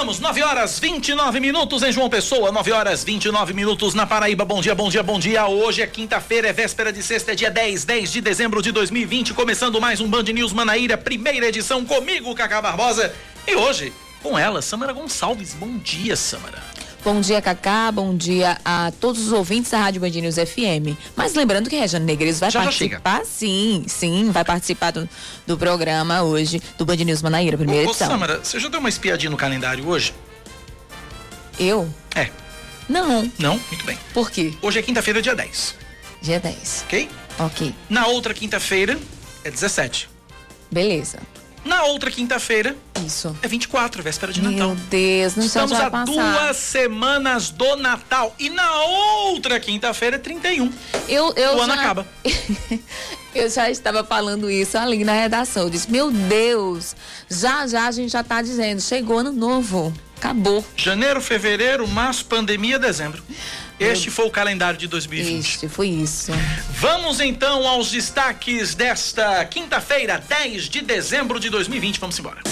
Chegamos. 9 horas 29 minutos em João Pessoa, 9 horas 29 minutos na Paraíba. Bom dia, bom dia, bom dia. Hoje é quinta-feira, é véspera de sexta, é dia 10, 10 de dezembro de 2020. Começando mais um Band News Manaíra, primeira edição comigo, Cacá Barbosa. E hoje, com ela, Samara Gonçalves. Bom dia, Samara. Bom dia, Cacá. Bom dia a todos os ouvintes da Rádio Band News FM. Mas lembrando que Rejane Negreiros vai já participar, já sim, sim, vai participar do, do programa hoje, do Band News Manaíra, primeira ô, edição. Ô, Samara, você já deu uma espiadinha no calendário hoje? Eu? É. Não. Não? Muito bem. Por quê? Hoje é quinta-feira, dia 10. Dia 10. Ok? Ok. Na outra quinta-feira é 17. Beleza. Na outra quinta-feira. Isso. É 24, véspera de Meu Natal. Meu Deus, não Estamos a passar. duas semanas do Natal. E na outra quinta-feira é 31. Eu, eu o ano já... acaba. eu já estava falando isso ali na redação. Eu disse, meu Deus, já já a gente já está dizendo, chegou ano novo. Acabou. Janeiro, fevereiro, março, pandemia, dezembro. Este foi o calendário de 2020. Este foi isso. Vamos então aos destaques desta quinta-feira, 10 de dezembro de 2020. Vamos embora.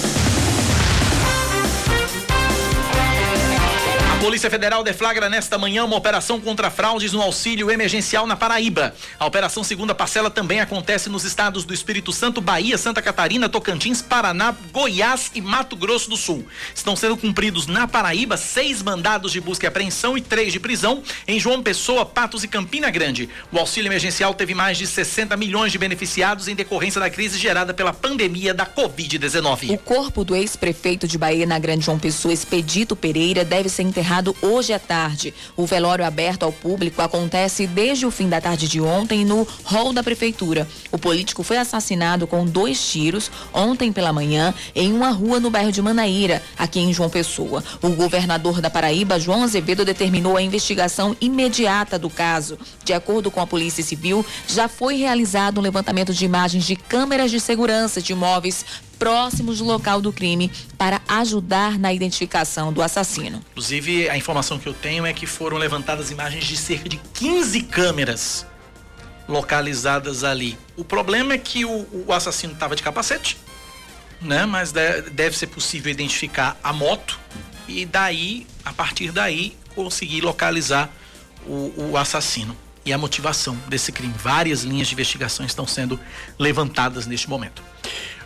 Polícia Federal deflagra nesta manhã uma operação contra fraudes no auxílio emergencial na Paraíba. A operação segunda parcela também acontece nos estados do Espírito Santo, Bahia, Santa Catarina, Tocantins, Paraná, Goiás e Mato Grosso do Sul. Estão sendo cumpridos na Paraíba seis mandados de busca e apreensão e três de prisão em João Pessoa, Patos e Campina Grande. O auxílio emergencial teve mais de 60 milhões de beneficiados em decorrência da crise gerada pela pandemia da Covid-19. O corpo do ex-prefeito de Bahia na Grande João Pessoa, Expedito Pereira, deve ser enterrado hoje à tarde. O velório aberto ao público acontece desde o fim da tarde de ontem no hall da prefeitura. O político foi assassinado com dois tiros ontem pela manhã em uma rua no bairro de Manaíra, aqui em João Pessoa. O governador da Paraíba, João Azevedo, determinou a investigação imediata do caso. De acordo com a Polícia Civil, já foi realizado um levantamento de imagens de câmeras de segurança de imóveis próximos do local do crime para ajudar na identificação do assassino. Inclusive, a informação que eu tenho é que foram levantadas imagens de cerca de 15 câmeras localizadas ali. O problema é que o, o assassino estava de capacete, né? Mas deve ser possível identificar a moto e daí, a partir daí, conseguir localizar o, o assassino e a motivação desse crime. Várias linhas de investigação estão sendo levantadas neste momento.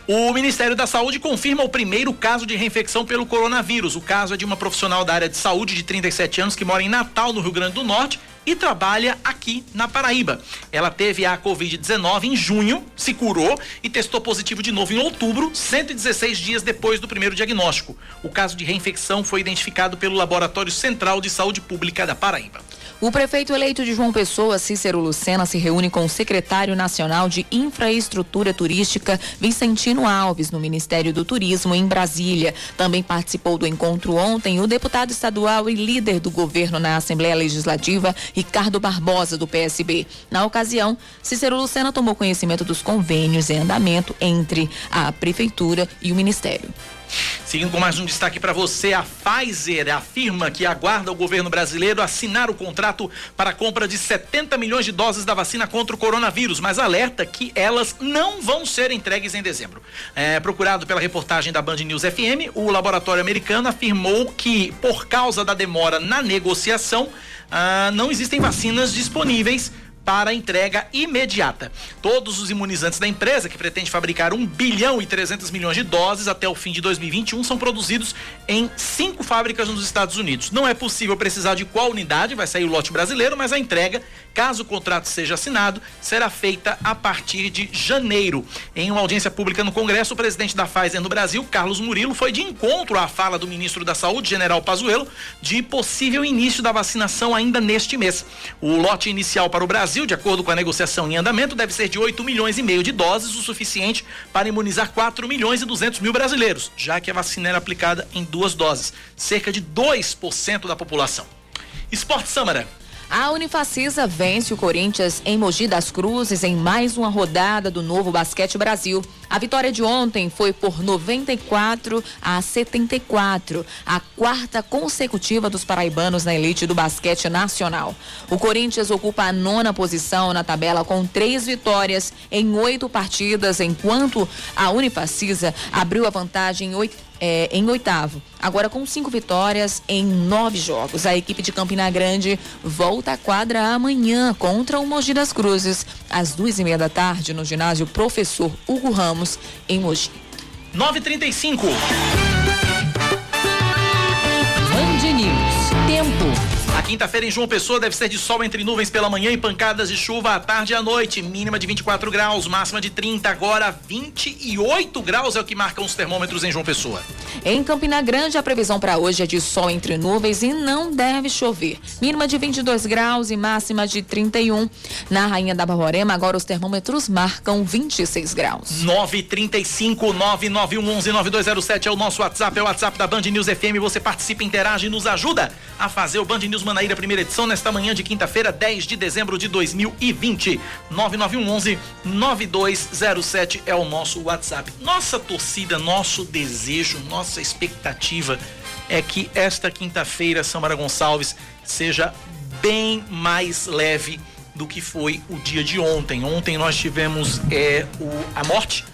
O Ministério da Saúde confirma o primeiro caso de reinfecção pelo coronavírus. O caso é de uma profissional da área de saúde de 37 anos que mora em Natal, no Rio Grande do Norte, e trabalha aqui na Paraíba. Ela teve a Covid-19 em junho, se curou e testou positivo de novo em outubro, 116 dias depois do primeiro diagnóstico. O caso de reinfecção foi identificado pelo Laboratório Central de Saúde Pública da Paraíba. O prefeito eleito de João Pessoa, Cícero Lucena, se reúne com o secretário nacional de Infraestrutura Turística, Vicentino Alves, no Ministério do Turismo, em Brasília. Também participou do encontro ontem o deputado estadual e líder do governo na Assembleia Legislativa, Ricardo Barbosa, do PSB. Na ocasião, Cícero Lucena tomou conhecimento dos convênios em andamento entre a prefeitura e o Ministério. Seguindo com mais um destaque para você, a Pfizer afirma que aguarda o governo brasileiro assinar o contrato para a compra de 70 milhões de doses da vacina contra o coronavírus, mas alerta que elas não vão ser entregues em dezembro. É, procurado pela reportagem da Band News FM, o laboratório americano afirmou que, por causa da demora na negociação, ah, não existem vacinas disponíveis para entrega imediata. Todos os imunizantes da empresa, que pretende fabricar 1 bilhão e 300 milhões de doses até o fim de 2021, são produzidos em cinco fábricas nos Estados Unidos. Não é possível precisar de qual unidade vai sair o lote brasileiro, mas a entrega, caso o contrato seja assinado, será feita a partir de janeiro. Em uma audiência pública no Congresso, o presidente da Pfizer no Brasil, Carlos Murilo, foi de encontro à fala do ministro da Saúde, General Pazuello, de possível início da vacinação ainda neste mês. O lote inicial para o Brasil de acordo com a negociação em andamento, deve ser de 8 milhões e meio de doses, o suficiente para imunizar 4 milhões e 200 mil brasileiros, já que a vacina era aplicada em duas doses, cerca de 2% da população. Esporte Samara. A Unifacisa vence o Corinthians em Mogi das Cruzes em mais uma rodada do Novo Basquete Brasil. A vitória de ontem foi por 94 a 74, a quarta consecutiva dos paraibanos na elite do basquete nacional. O Corinthians ocupa a nona posição na tabela com três vitórias em oito partidas, enquanto a Unifacisa abriu a vantagem em oito é, em oitavo. Agora com cinco vitórias em nove jogos. A equipe de Campina Grande volta à quadra amanhã contra o Mogi das Cruzes, às duas e meia da tarde, no ginásio Professor Hugo Ramos, em Mogi. 9h35. A quinta-feira em João Pessoa deve ser de sol entre nuvens pela manhã e pancadas de chuva à tarde e à noite. Mínima de 24 graus, máxima de 30. Agora 28 graus é o que marcam os termômetros em João Pessoa. Em Campina Grande, a previsão para hoje é de sol entre nuvens e não deve chover. Mínima de 22 graus e máxima de 31. Na Rainha da Bavorema, agora os termômetros marcam 26 graus. 935 9911 9207 é o nosso WhatsApp, é o WhatsApp da Band News FM. Você participa, interage e nos ajuda a fazer o Band News News Manaíra, primeira edição, nesta manhã de quinta-feira, 10 de dezembro de 2020. 9911 9207 é o nosso WhatsApp. Nossa torcida, nosso desejo, nossa expectativa é que esta quinta-feira, Samara Gonçalves, seja bem mais leve do que foi o dia de ontem. Ontem nós tivemos é, o, a morte,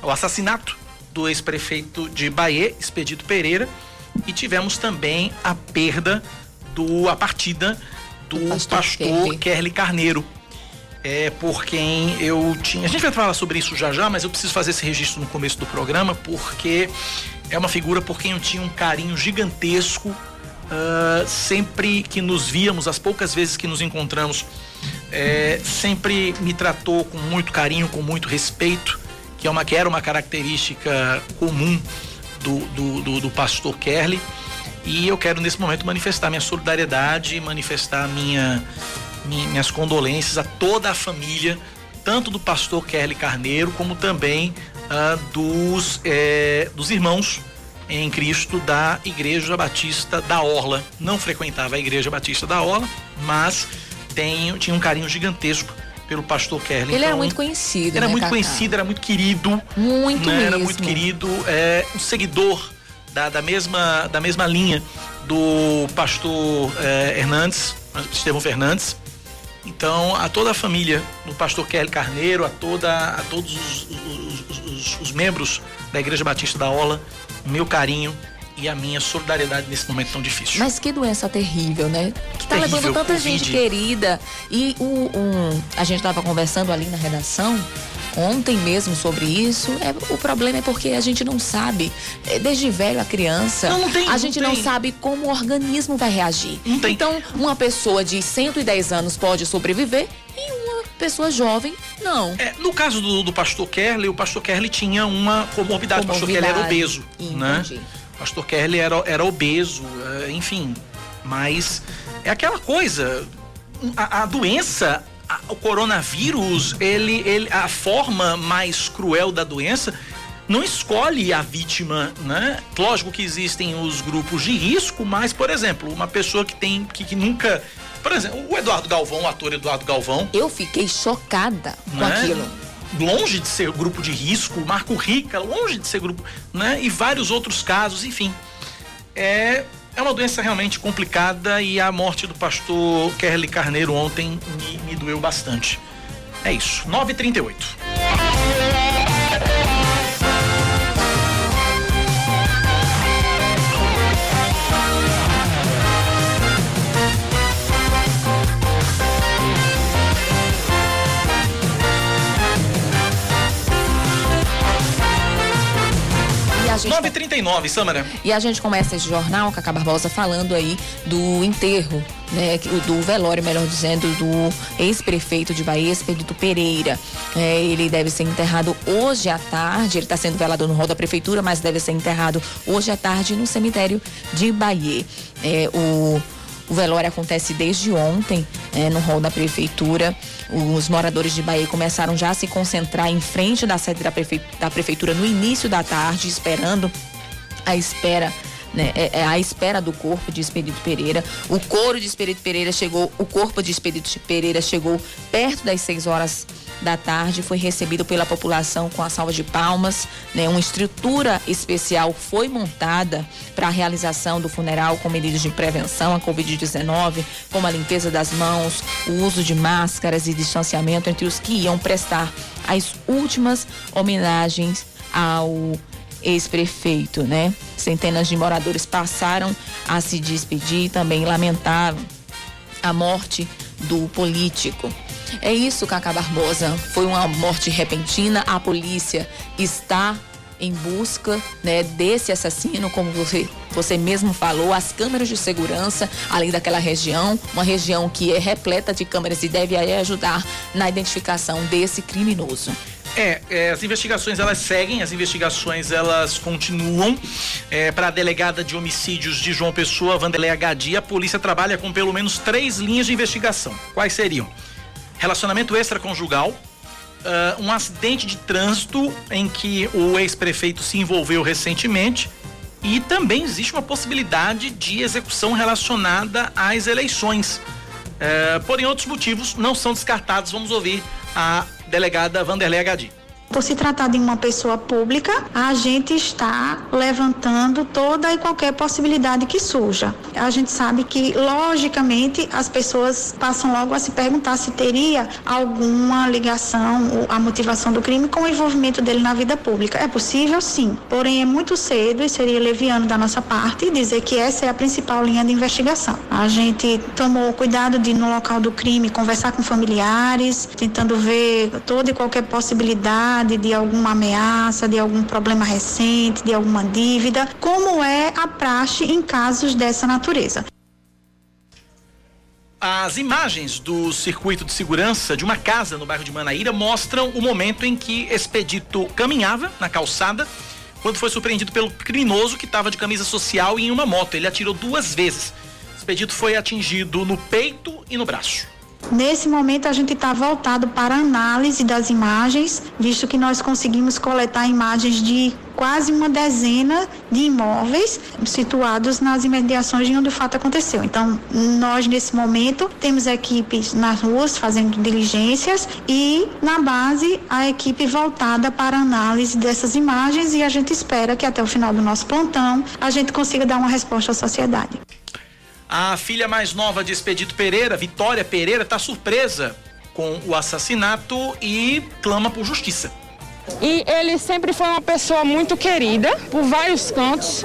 o assassinato do ex-prefeito de Bahia, Expedito Pereira, e tivemos também a perda do a partida do pastor, pastor Kerly Carneiro. É por quem eu tinha. A gente vai falar sobre isso já já, mas eu preciso fazer esse registro no começo do programa, porque é uma figura por quem eu tinha um carinho gigantesco. Uh, sempre que nos víamos, as poucas vezes que nos encontramos, é, sempre me tratou com muito carinho, com muito respeito, que, é uma, que era uma característica comum do, do, do, do pastor Kerly. E eu quero nesse momento manifestar minha solidariedade, manifestar minha, minhas condolências a toda a família, tanto do pastor Kelly Carneiro, como também uh, dos, eh, dos irmãos em Cristo da Igreja Batista da Orla. Não frequentava a Igreja Batista da Orla, mas tenho, tinha um carinho gigantesco pelo pastor Kelly. Ele então, era muito conhecido. Era né, muito Cacá? conhecido, era muito querido. Muito né? mesmo. Era muito querido, é, um seguidor da, da, mesma, da mesma linha do pastor eh, Hernandes, Estevão Fernandes. Então, a toda a família do pastor Kelly Carneiro, a, toda, a todos os, os, os, os membros da Igreja Batista da Ola, o meu carinho e a minha solidariedade nesse momento tão difícil. Mas que doença terrível, né? Que tá Terrível, levando tanta Covid. gente querida. E o, um, a gente tava conversando ali na redação ontem mesmo sobre isso. É, o problema é porque a gente não sabe, é, desde velho a criança, Não, não tem, a não gente não tem. sabe como o organismo vai reagir. Não tem. Então, uma pessoa de 110 anos pode sobreviver e uma pessoa jovem não. É, no caso do, do pastor Kerley, o pastor Kerley tinha uma comorbidade. O pastor Kerley era obeso, né? Entendi. O pastor Kerley era, era obeso, eh, enfim. Mas é aquela coisa, a, a doença, a- o coronavírus, ele, ele, a forma mais cruel da doença não escolhe a vítima, né? Lógico que existem os grupos de risco, mas, por exemplo, uma pessoa que tem, que, que nunca... Por exemplo, o Eduardo Galvão, o ator Eduardo Galvão, Eu fiquei chocada com né? aquilo. Longe de ser grupo de risco, Marco Rica, longe de ser grupo, né? E vários outros casos, enfim. É, é uma doença realmente complicada e a morte do pastor Kerly Carneiro ontem me, me doeu bastante. É isso, 9h38. Gente 9h39, Samara. E a gente começa esse jornal, Cacá Barbosa, falando aí do enterro, né? Do velório, melhor dizendo, do ex-prefeito de Bahia, Expedito Pereira. É, ele deve ser enterrado hoje à tarde. Ele está sendo velado no hall da prefeitura, mas deve ser enterrado hoje à tarde no cemitério de Bahia. É, o. O velório acontece desde ontem é, no hall da prefeitura. Os moradores de Bahia começaram já a se concentrar em frente da sede da, prefe- da prefeitura no início da tarde, esperando à espera né, é, é à espera do corpo de Expedito Pereira. O coro de Expedito Pereira chegou, o corpo de Expedito Pereira chegou perto das 6 horas da tarde foi recebido pela população com a salva de palmas. Né? Uma estrutura especial foi montada para a realização do funeral com medidas de prevenção à Covid-19, como a limpeza das mãos, o uso de máscaras e distanciamento entre os que iam prestar as últimas homenagens ao ex-prefeito, né? Centenas de moradores passaram a se despedir e também lamentaram a morte do político. É isso, Cacá Barbosa. Foi uma morte repentina. A polícia está em busca né, desse assassino, como você, você mesmo falou, as câmeras de segurança além daquela região, uma região que é repleta de câmeras e deve ajudar na identificação desse criminoso. É, é, as investigações elas seguem, as investigações elas continuam. É, Para a delegada de homicídios de João Pessoa, Vanderlei Gadi, a polícia trabalha com pelo menos três linhas de investigação. Quais seriam? Relacionamento extraconjugal, uh, um acidente de trânsito em que o ex-prefeito se envolveu recentemente e também existe uma possibilidade de execução relacionada às eleições. Uh, porém, outros motivos não são descartados. Vamos ouvir a delegada Vanderlei Gadi. Por se tratar de uma pessoa pública, a gente está levantando toda e qualquer possibilidade que surja. A gente sabe que, logicamente, as pessoas passam logo a se perguntar se teria alguma ligação a motivação do crime com o envolvimento dele na vida pública. É possível, sim. Porém, é muito cedo e seria leviano da nossa parte dizer que essa é a principal linha de investigação. A gente tomou cuidado de, no local do crime, conversar com familiares, tentando ver toda e qualquer possibilidade de alguma ameaça, de algum problema recente, de alguma dívida, como é a praxe em casos dessa natureza. As imagens do circuito de segurança de uma casa no bairro de Manaíra mostram o momento em que Expedito caminhava na calçada quando foi surpreendido pelo criminoso que estava de camisa social e em uma moto. Ele atirou duas vezes. Expedito foi atingido no peito e no braço. Nesse momento, a gente está voltado para análise das imagens, visto que nós conseguimos coletar imagens de quase uma dezena de imóveis situados nas imediações de onde o fato aconteceu. Então, nós nesse momento temos equipes nas ruas fazendo diligências e na base a equipe voltada para análise dessas imagens e a gente espera que até o final do nosso plantão a gente consiga dar uma resposta à sociedade. A filha mais nova de Expedito Pereira, Vitória Pereira, está surpresa com o assassinato e clama por justiça. E ele sempre foi uma pessoa muito querida por vários cantos,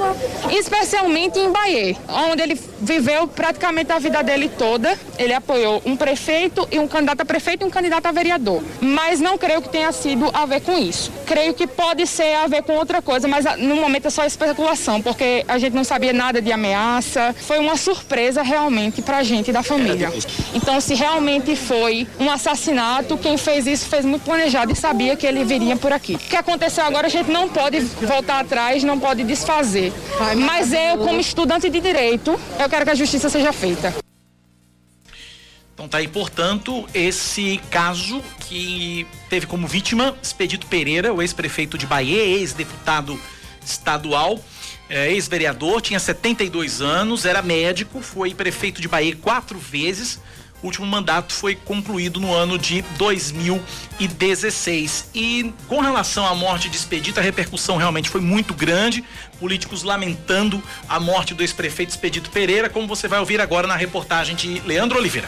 especialmente em Bahia, onde ele viveu praticamente a vida dele toda. Ele apoiou um prefeito e um candidato a prefeito e um candidato a vereador. Mas não creio que tenha sido a ver com isso. Creio que pode ser a ver com outra coisa, mas ah, no momento é só especulação, porque a gente não sabia nada de ameaça. Foi uma surpresa realmente pra gente da família. Então, se realmente foi um assassinato, quem fez isso fez muito planejado e sabia que ele viria por aqui. O que aconteceu agora a gente não pode voltar atrás, não pode desfazer. Mas eu, como estudante de direito, eu quero que a justiça seja feita. Então tá aí, portanto, esse caso que teve como vítima Expedito Pereira, o ex-prefeito de Bahia, ex-deputado estadual, é, ex-vereador, tinha 72 anos, era médico, foi prefeito de Bahia quatro vezes, o último mandato foi concluído no ano de 2016. E com relação à morte de Expedito, a repercussão realmente foi muito grande. Políticos lamentando a morte do ex-prefeito Expedito Pereira, como você vai ouvir agora na reportagem de Leandro Oliveira.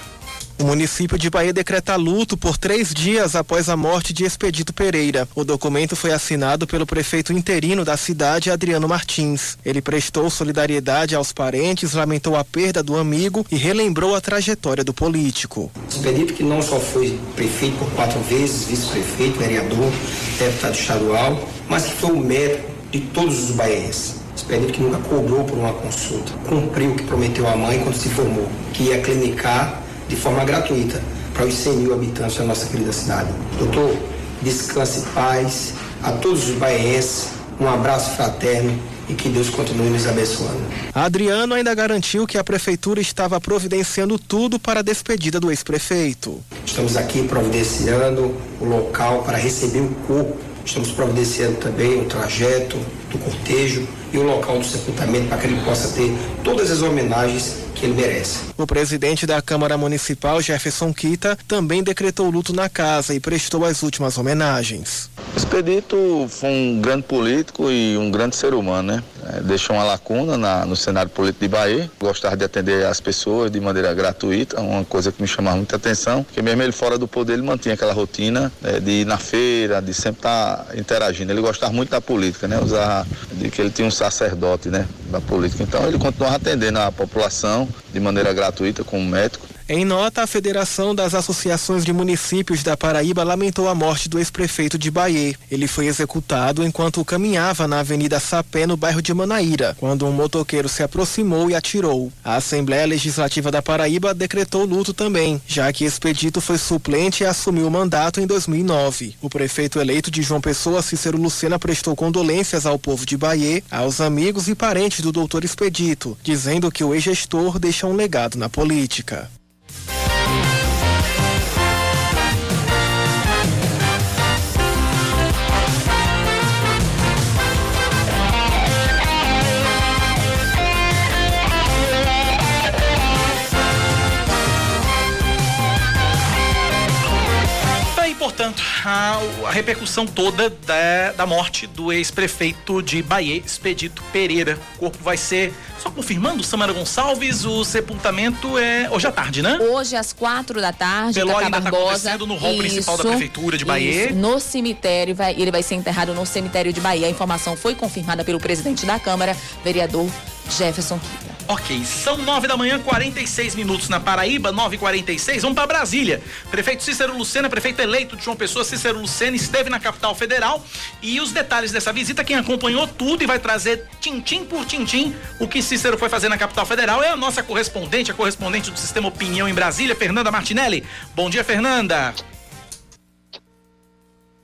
O município de Bahia decreta luto por três dias após a morte de Expedito Pereira. O documento foi assinado pelo prefeito interino da cidade, Adriano Martins. Ele prestou solidariedade aos parentes, lamentou a perda do amigo e relembrou a trajetória do político. Expedito que não só foi prefeito por quatro vezes, vice-prefeito, vereador, deputado estadual, mas que foi o médico de todos os baianos. Expedito que nunca cobrou por uma consulta, cumpriu o que prometeu à mãe quando se formou, que ia clinicar de forma gratuita para os 100 mil habitantes da nossa querida cidade. Doutor, descanse paz a todos os baienses, um abraço fraterno e que Deus continue nos abençoando. Adriano ainda garantiu que a prefeitura estava providenciando tudo para a despedida do ex-prefeito. Estamos aqui providenciando o local para receber o corpo. Estamos providenciando também o trajeto do cortejo e o local do sepultamento para que ele possa ter todas as homenagens que ele merece. O presidente da Câmara Municipal, Jefferson Quita, também decretou luto na casa e prestou as últimas homenagens. Expedito foi um grande político e um grande ser humano, né? É, deixou uma lacuna na, no cenário político de Bahia. Gostava de atender as pessoas de maneira gratuita, uma coisa que me chamava muita atenção, porque mesmo ele fora do poder, ele mantinha aquela rotina é, de ir na feira, de sempre estar tá interagindo. Ele gostava muito da política, né? Usar de que ele tinha um sacerdote, né? Da política. Então ele continuava atendendo a população de maneira gratuita como médico. Em nota, a Federação das Associações de Municípios da Paraíba lamentou a morte do ex-prefeito de Bahia. Ele foi executado enquanto caminhava na Avenida Sapé, no bairro de Manaíra, quando um motoqueiro se aproximou e atirou. A Assembleia Legislativa da Paraíba decretou luto também, já que Expedito foi suplente e assumiu o mandato em 2009. O prefeito eleito de João Pessoa, Cícero Lucena, prestou condolências ao povo de Bahia, aos amigos e parentes do doutor Expedito, dizendo que o ex-gestor deixa um legado na política. Portanto, a, a, repercussão toda da, da morte do ex-prefeito de Bahia, Expedito Pereira. O corpo vai ser, só confirmando, Samara Gonçalves, o sepultamento é hoje à tarde, né? Hoje às quatro da tarde, Velório ainda está acontecendo no hall principal da prefeitura de Bahia. Isso, no cemitério, vai, ele vai ser enterrado no cemitério de Bahia. A informação foi confirmada pelo presidente da Câmara, vereador Jefferson Kira. Ok, são nove da manhã, 46 minutos na Paraíba, nove e quarenta e seis. Vamos para Brasília. Prefeito Cícero Lucena, prefeito eleito de João Pessoa, Cícero Lucena, esteve na capital federal e os detalhes dessa visita, quem acompanhou tudo e vai trazer tintim por tintim o que Cícero foi fazer na capital federal é a nossa correspondente, a correspondente do Sistema Opinião em Brasília, Fernanda Martinelli. Bom dia, Fernanda.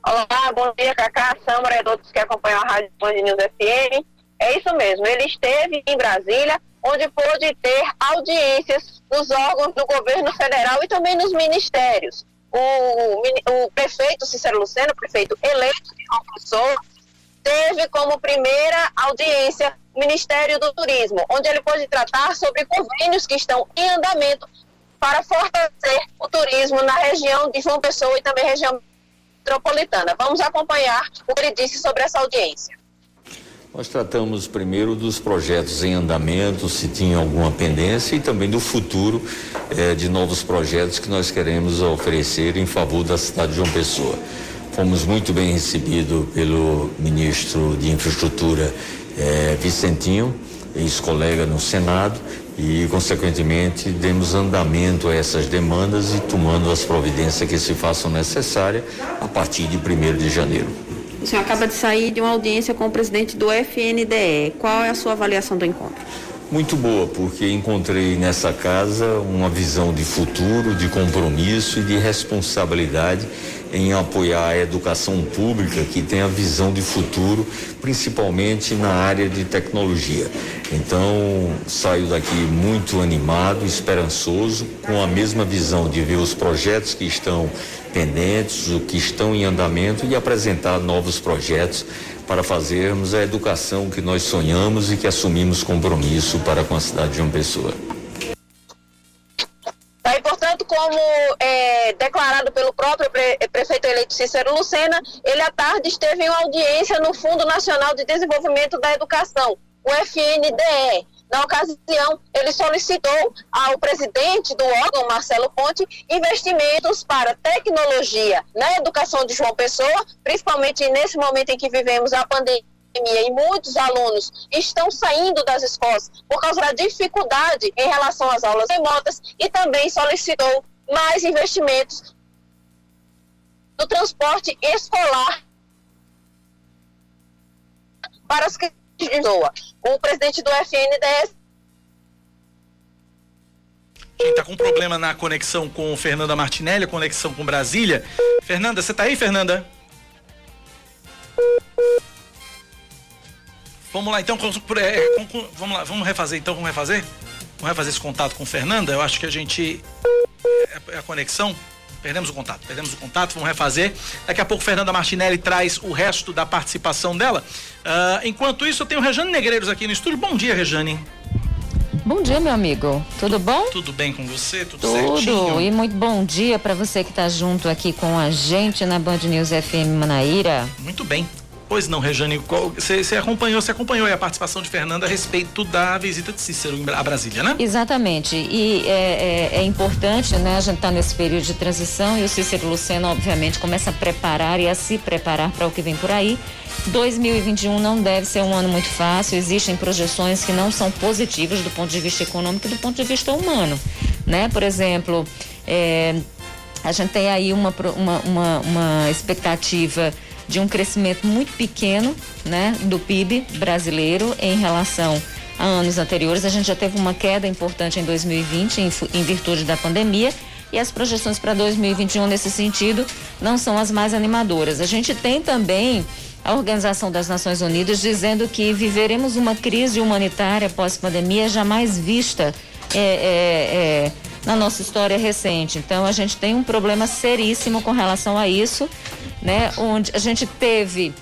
Olá, bom dia, Cacá, Sâmara e todos que acompanham a Rádio Band News FM. É isso mesmo, ele esteve em Brasília onde pôde ter audiências nos órgãos do governo federal e também nos ministérios. O, o prefeito Cícero Luceno, prefeito eleito de João teve como primeira audiência Ministério do Turismo, onde ele pôde tratar sobre convênios que estão em andamento para fortalecer o turismo na região de João Pessoa e também região metropolitana. Vamos acompanhar o que ele disse sobre essa audiência. Nós tratamos primeiro dos projetos em andamento, se tinha alguma pendência, e também do futuro eh, de novos projetos que nós queremos oferecer em favor da cidade de João Pessoa. Fomos muito bem recebidos pelo ministro de Infraestrutura eh, Vicentinho, ex-colega no Senado, e, consequentemente, demos andamento a essas demandas e tomando as providências que se façam necessárias a partir de 1 de janeiro. O senhor acaba de sair de uma audiência com o presidente do FNDE. Qual é a sua avaliação do encontro? Muito boa, porque encontrei nessa casa uma visão de futuro, de compromisso e de responsabilidade em apoiar a educação pública que tem a visão de futuro, principalmente na área de tecnologia. Então, saio daqui muito animado, esperançoso, com a mesma visão de ver os projetos que estão pendentes, o que estão em andamento e apresentar novos projetos para fazermos a educação que nós sonhamos e que assumimos compromisso para com a cidade de João Pessoa. Como é, declarado pelo próprio pre prefeito eleito Cícero Lucena, ele à tarde esteve em uma audiência no Fundo Nacional de Desenvolvimento da Educação, o FNDE, na ocasião, ele solicitou ao presidente do órgão, Marcelo Ponte, investimentos para tecnologia na educação de João Pessoa, principalmente nesse momento em que vivemos a pandemia e muitos alunos estão saindo das escolas por causa da dificuldade em relação às aulas remotas e também solicitou mais investimentos no transporte escolar para as crianças o presidente do FNDS a gente tá com problema na conexão com Fernanda Martinelli, conexão com Brasília. Fernanda, você tá aí, Fernanda? Vamos lá, então, é, vamos lá, vamos refazer, então, vamos refazer? Vamos refazer esse contato com Fernanda? Eu acho que a gente, é, é a conexão. Perdemos o contato, perdemos o contato, vamos refazer. Daqui a pouco Fernanda Martinelli traz o resto da participação dela. Uh, enquanto isso, eu tenho Rejane Negreiros aqui no estúdio. Bom dia, Rejane. Bom dia, meu amigo. Tudo bom? Tudo bem com você? Tudo, Tudo. certinho? E muito bom dia para você que está junto aqui com a gente na Band News FM Manaíra. Muito bem. Pois não, Rejane, você acompanhou, você acompanhou a participação de Fernanda a respeito da visita de Cícero a Brasília, né? Exatamente. E é, é, é importante, né? A gente está nesse período de transição e o Cícero Luceno, obviamente, começa a preparar e a se preparar para o que vem por aí. 2021 não deve ser um ano muito fácil, existem projeções que não são positivas do ponto de vista econômico e do ponto de vista humano, né? Por exemplo, é, a gente tem aí uma, uma, uma, uma expectativa de um crescimento muito pequeno, né, do PIB brasileiro em relação a anos anteriores. A gente já teve uma queda importante em 2020 em, em virtude da pandemia e as projeções para 2021 nesse sentido não são as mais animadoras. A gente tem também a Organização das Nações Unidas dizendo que viveremos uma crise humanitária pós-pandemia jamais vista é, é, é, na nossa história recente. Então a gente tem um problema seríssimo com relação a isso né? Onde a gente teve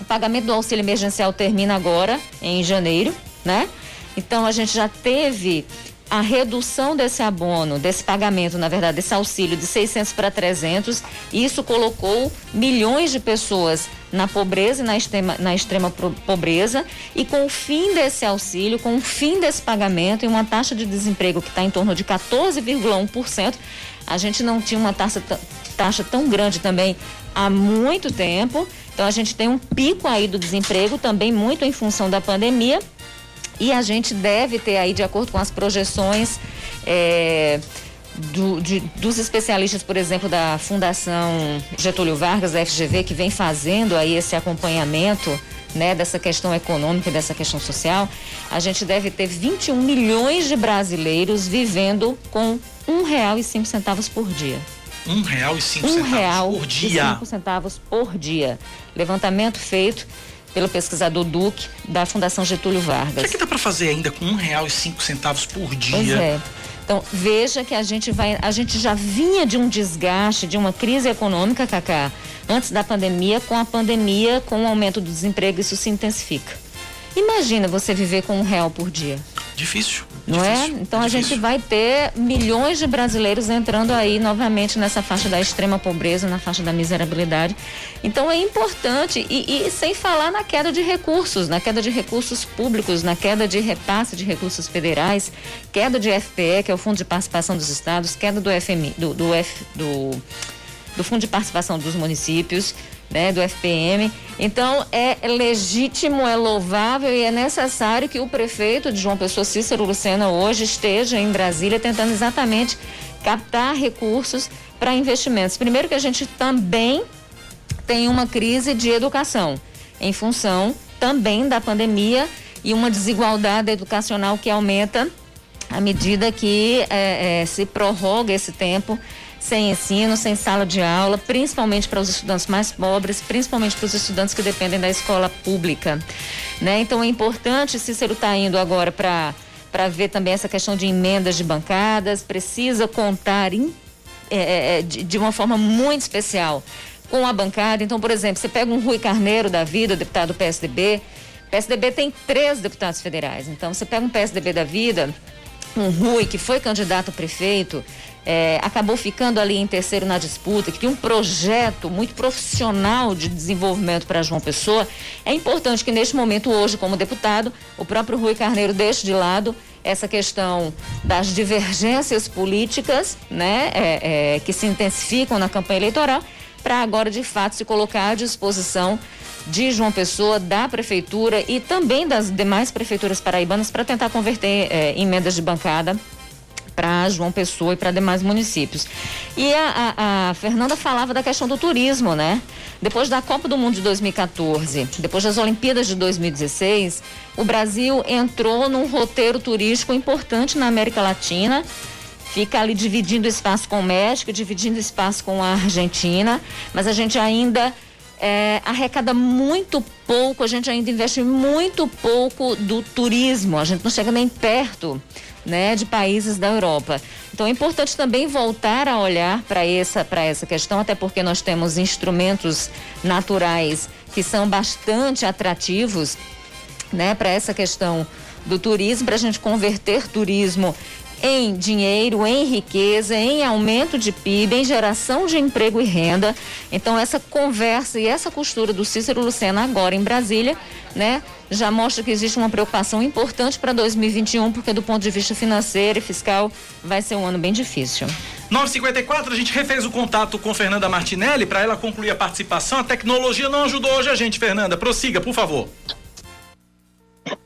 o pagamento do auxílio emergencial termina agora em janeiro, né? Então a gente já teve a redução desse abono, desse pagamento, na verdade, desse auxílio de 600 para 300, isso colocou milhões de pessoas na pobreza e na extrema, na extrema pobreza. E com o fim desse auxílio, com o fim desse pagamento e uma taxa de desemprego que está em torno de 14,1%, a gente não tinha uma taxa, taxa tão grande também há muito tempo. Então a gente tem um pico aí do desemprego também muito em função da pandemia e a gente deve ter aí, de acordo com as projeções é, do, de, dos especialistas, por exemplo, da Fundação Getúlio Vargas, da FGV, que vem fazendo aí esse acompanhamento né, dessa questão econômica, dessa questão social, a gente deve ter 21 milhões de brasileiros vivendo com um real e cinco centavos por dia. Um real e cinco um centavos real por dia. E cinco centavos por dia. Levantamento feito pelo pesquisador Duque da Fundação Getúlio Vargas. O que, é que dá para fazer ainda com um real e cinco centavos por dia? Pois é. Então, veja que a gente vai, a gente já vinha de um desgaste, de uma crise econômica, Cacá, antes da pandemia, com a pandemia, com o aumento do desemprego, isso se intensifica. Imagina você viver com um real por dia. Difícil. Não é? Então a gente vai ter milhões de brasileiros entrando aí novamente nessa faixa da extrema pobreza, na faixa da miserabilidade. Então é importante, e, e, sem falar na queda de recursos, na queda de recursos públicos, na queda de repasse de recursos federais, queda de FPE, que é o Fundo de Participação dos Estados, queda do FMI, do, do, F, do, do Fundo de Participação dos Municípios né, do FPM. Então é legítimo, é louvável e é necessário que o prefeito de João Pessoa, Cícero Lucena, hoje esteja em Brasília tentando exatamente captar recursos para investimentos. Primeiro que a gente também tem uma crise de educação em função também da pandemia e uma desigualdade educacional que aumenta à medida que é, é, se prorroga esse tempo sem ensino, sem sala de aula, principalmente para os estudantes mais pobres, principalmente para os estudantes que dependem da escola pública. Né? Então é importante, Cícero está indo agora para para ver também essa questão de emendas de bancadas, precisa contar em, é, é, é, de, de uma forma muito especial com a bancada. Então, por exemplo, você pega um Rui Carneiro da vida, deputado do PSDB, PSDB tem três deputados federais. Então, você pega um PSDB da vida, um Rui que foi candidato a prefeito, é, acabou ficando ali em terceiro na disputa, que tinha um projeto muito profissional de desenvolvimento para João Pessoa, é importante que neste momento, hoje, como deputado, o próprio Rui Carneiro deixe de lado essa questão das divergências políticas, né, é, é, que se intensificam na campanha eleitoral, para agora de fato se colocar à disposição de João Pessoa, da prefeitura e também das demais prefeituras paraibanas para tentar converter é, emendas de bancada para João Pessoa e para demais municípios. E a, a, a, Fernanda falava da questão do turismo, né? Depois da Copa do Mundo de 2014, depois das Olimpíadas de 2016, o Brasil entrou num roteiro turístico importante na América Latina. Fica ali dividindo espaço com o México, dividindo espaço com a Argentina, mas a gente ainda é, arrecada muito pouco, a gente ainda investe muito pouco do turismo, a gente não chega nem perto né, de países da Europa. Então é importante também voltar a olhar para essa, essa questão, até porque nós temos instrumentos naturais que são bastante atrativos né, para essa questão do turismo, para a gente converter turismo em dinheiro, em riqueza, em aumento de PIB, em geração de emprego e renda. Então essa conversa e essa costura do Cícero Lucena agora em Brasília, né, já mostra que existe uma preocupação importante para 2021, porque do ponto de vista financeiro e fiscal vai ser um ano bem difícil. 954, a gente refez o contato com Fernanda Martinelli para ela concluir a participação. A tecnologia não ajudou hoje a gente, Fernanda. Prossiga, por favor.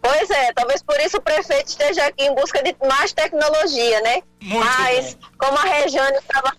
Pois é, talvez por isso o prefeito esteja aqui em busca de mais tecnologia, né? Muito Mas, bom. como a Regiane estava.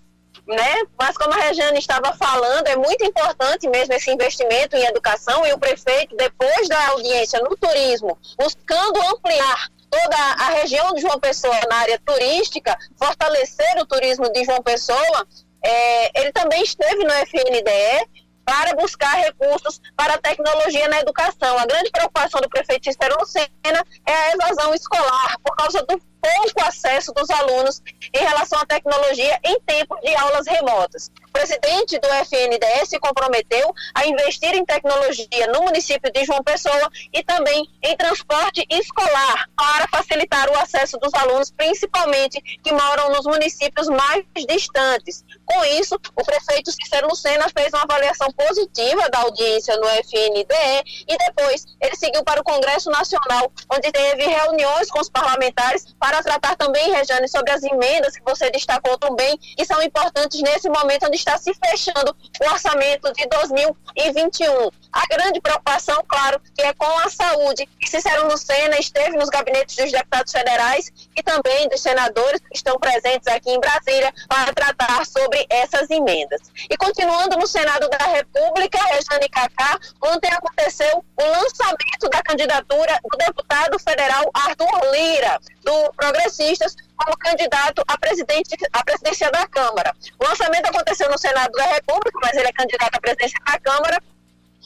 Né? Mas como a Regiane estava falando, é muito importante mesmo esse investimento em educação e o prefeito, depois da audiência no turismo, buscando ampliar toda a região de João Pessoa na área turística, fortalecer o turismo de João Pessoa, é, ele também esteve no FNDE para buscar recursos para a tecnologia na educação. A grande preocupação do prefeito Cícero Lucena é a evasão escolar, por causa do pouco acesso dos alunos em relação à tecnologia em tempos de aulas remotas. O presidente do FNDE se comprometeu a investir em tecnologia no município de João Pessoa e também em transporte escolar para facilitar o acesso dos alunos, principalmente que moram nos municípios mais distantes. Com isso, o prefeito Cícero Lucena fez uma avaliação positiva da audiência no FNDE e depois ele seguiu para o Congresso Nacional, onde teve reuniões com os parlamentares para tratar também, Rejane, sobre as emendas que você destacou também, que são importantes nesse momento onde está se fechando o orçamento de 2021. A grande preocupação, claro, que é com a saúde. Cícero Lucena esteve nos gabinetes dos deputados federais e também dos senadores que estão presentes aqui em Brasília para tratar sobre essas emendas. E continuando no Senado da República, Rejane Cacá, ontem aconteceu o lançamento da candidatura do deputado federal Arthur Lira, do Progressistas, como candidato a, presidente, à presidência da Câmara. O lançamento aconteceu no Senado da República, mas ele é candidato à presidência da Câmara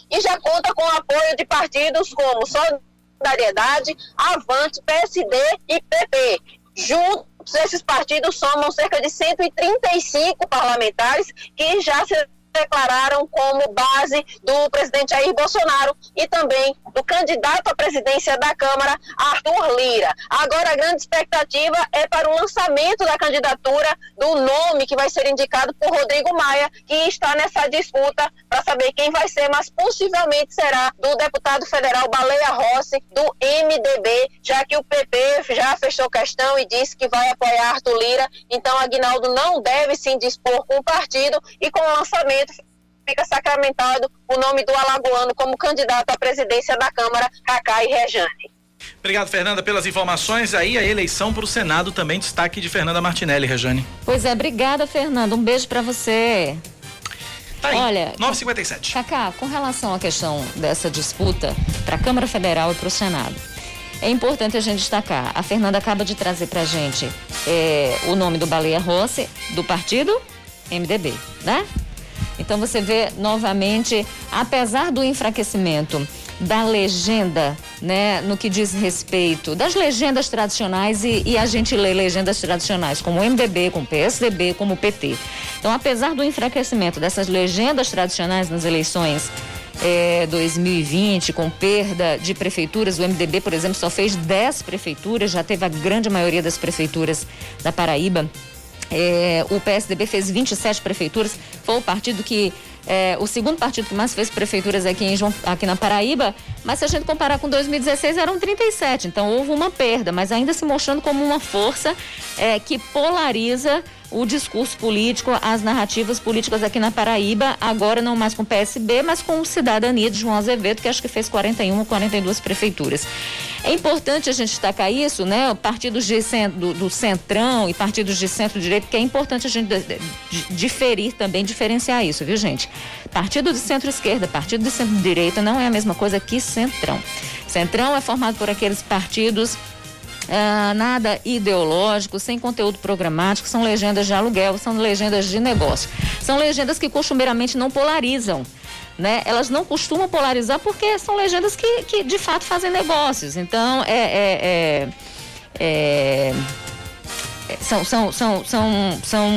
e já conta com o apoio de partidos como Solidariedade, Avante, PSD e PP. Juntos, esses partidos somam cerca de 135 parlamentares que já se declararam como base do presidente Jair Bolsonaro e também do candidato à presidência da Câmara, Arthur Lira. Agora a grande expectativa é para o lançamento da candidatura do nome que vai ser indicado por Rodrigo Maia, que está nessa disputa para saber quem vai ser, mas possivelmente será do deputado federal Baleia Rossi, do MDB, já que o PP já fechou questão e disse que vai apoiar Arthur Lira. Então, Aguinaldo não deve se indispor com o partido e com o lançamento fica sacramentado o nome do alagoano como candidato à presidência da Câmara, Cacá e Rejane. Obrigado, Fernanda, pelas informações. Aí a eleição para o Senado também destaque de Fernanda Martinelli, Rejane. Pois é, obrigada, Fernanda. Um beijo para você. Tá aí, Olha, 957. Cacá, com relação à questão dessa disputa para a Câmara Federal e para o Senado, é importante a gente destacar. A Fernanda acaba de trazer para a gente é, o nome do Baleia Rossi, do partido MDB, né? Então você vê novamente, apesar do enfraquecimento da legenda, né, no que diz respeito das legendas tradicionais e, e, a gente lê legendas tradicionais como o MDB, como o PSDB, como o PT. Então, apesar do enfraquecimento dessas legendas tradicionais nas eleições é, 2020, com perda de prefeituras, o MDB, por exemplo, só fez 10 prefeituras, já teve a grande maioria das prefeituras da Paraíba. É, o PSDB fez 27 prefeituras, foi o partido que é, o segundo partido que mais fez prefeituras aqui, em João, aqui na Paraíba, mas se a gente comparar com 2016 eram 37, então houve uma perda, mas ainda se mostrando como uma força é, que polariza o discurso político, as narrativas políticas aqui na Paraíba, agora não mais com o PSB, mas com o Cidadania de João Azevedo, que acho que fez 41 ou 42 prefeituras. É importante a gente destacar isso, né? Partidos de do, do centrão e partidos de centro-direita, que é importante a gente diferir também, diferenciar isso, viu, gente? Partido de centro-esquerda, partido de centro-direita não é a mesma coisa que centrão. Centrão é formado por aqueles partidos ah, nada ideológico, sem conteúdo programático, são legendas de aluguel, são legendas de negócio. São legendas que costumeiramente não polarizam. Né? Elas não costumam polarizar porque são legendas que, que de fato fazem negócios. Então, é, é, é, é é, são, são, são, são, são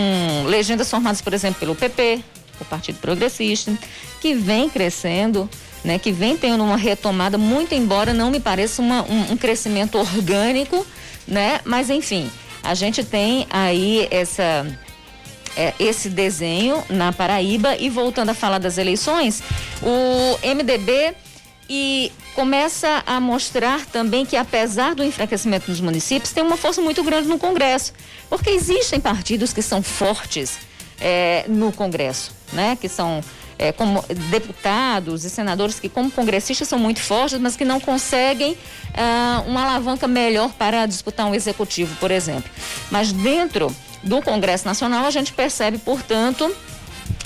legendas formadas, por exemplo, pelo PP, o Partido Progressista, que vem crescendo, né, que vem tendo uma retomada, muito embora não me pareça uma, um, um crescimento orgânico, né? Mas enfim, a gente tem aí essa é, esse desenho na Paraíba e voltando a falar das eleições, o MDB e começa a mostrar também que apesar do enfraquecimento dos municípios tem uma força muito grande no Congresso, porque existem partidos que são fortes é, no Congresso, né? Que são é, como deputados e senadores que, como congressistas, são muito fortes, mas que não conseguem ah, uma alavanca melhor para disputar um executivo, por exemplo. Mas dentro do Congresso Nacional, a gente percebe, portanto,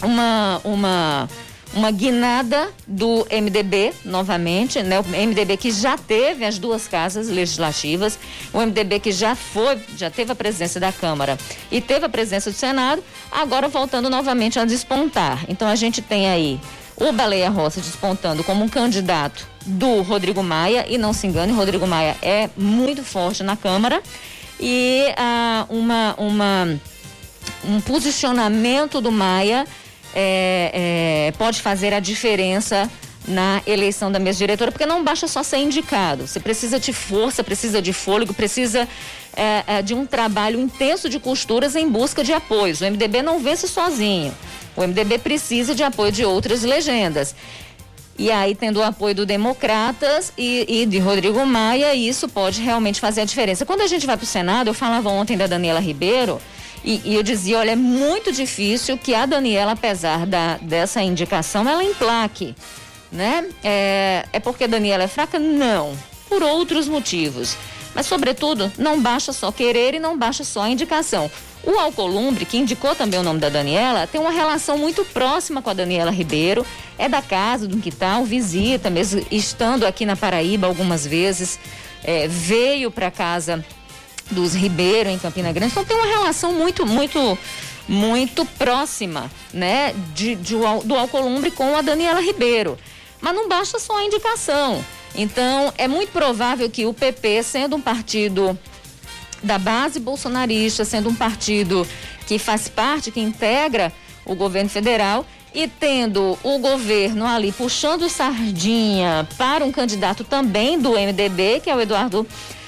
uma, uma uma guinada do MDB novamente, né? O MDB que já teve as duas casas legislativas, o MDB que já foi, já teve a presidência da Câmara e teve a presidência do Senado, agora voltando novamente a despontar. Então a gente tem aí o Baleia Rossi despontando como um candidato do Rodrigo Maia e não se engane, Rodrigo Maia é muito forte na Câmara e ah, uma uma um posicionamento do Maia é, é, pode fazer a diferença na eleição da mesa diretora, porque não basta só ser indicado. Você precisa de força, precisa de fôlego, precisa é, é de um trabalho intenso de costuras em busca de apoios. O MDB não vence sozinho. O MDB precisa de apoio de outras legendas. E aí, tendo o apoio do Democratas e, e, de Rodrigo Maia, isso pode realmente fazer a diferença. Quando a gente vai para o Senado, eu falava ontem da Daniela Ribeiro, e, e, eu dizia, olha, é muito difícil que a Daniela, apesar da, dessa indicação, ela emplaque, né? É, é porque a Daniela é fraca? Não, por outros motivos. Mas, sobretudo, não basta só querer e não basta só a indicação. O Alcolumbre, que indicou também o nome da Daniela, tem uma relação muito próxima com a Daniela Ribeiro, é da casa do Quital, visita, mesmo estando aqui na Paraíba algumas vezes, é, veio para casa dos Ribeiro em Campina Grande, então tem uma relação muito, muito, muito próxima, né, de, de, do Alcolumbre com a Daniela Ribeiro. Mas não basta só a indicação. Então, é muito provável que o PP, sendo um partido da base bolsonarista, sendo um partido que faz parte, que integra o governo federal, e tendo o governo ali puxando sardinha para um candidato também do MDB, que é o Eduardo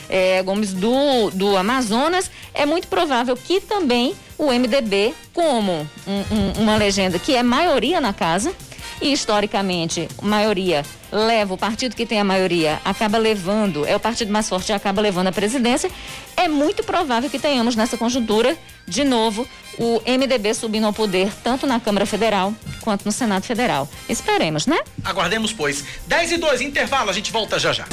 é, Gomes do, do Amazonas, é muito provável que também o MDB, como um, um, uma legenda que é maioria na casa, e historicamente, maioria leva, o partido que tem a maioria acaba levando, é o partido mais forte acaba levando a presidência, é muito provável que tenhamos nessa conjuntura, de novo, o MDB subindo ao poder, tanto na Câmara Federal quanto no Senado Federal. Esperemos, né? Aguardemos, pois. 10 e 2, intervalo, a gente volta já já.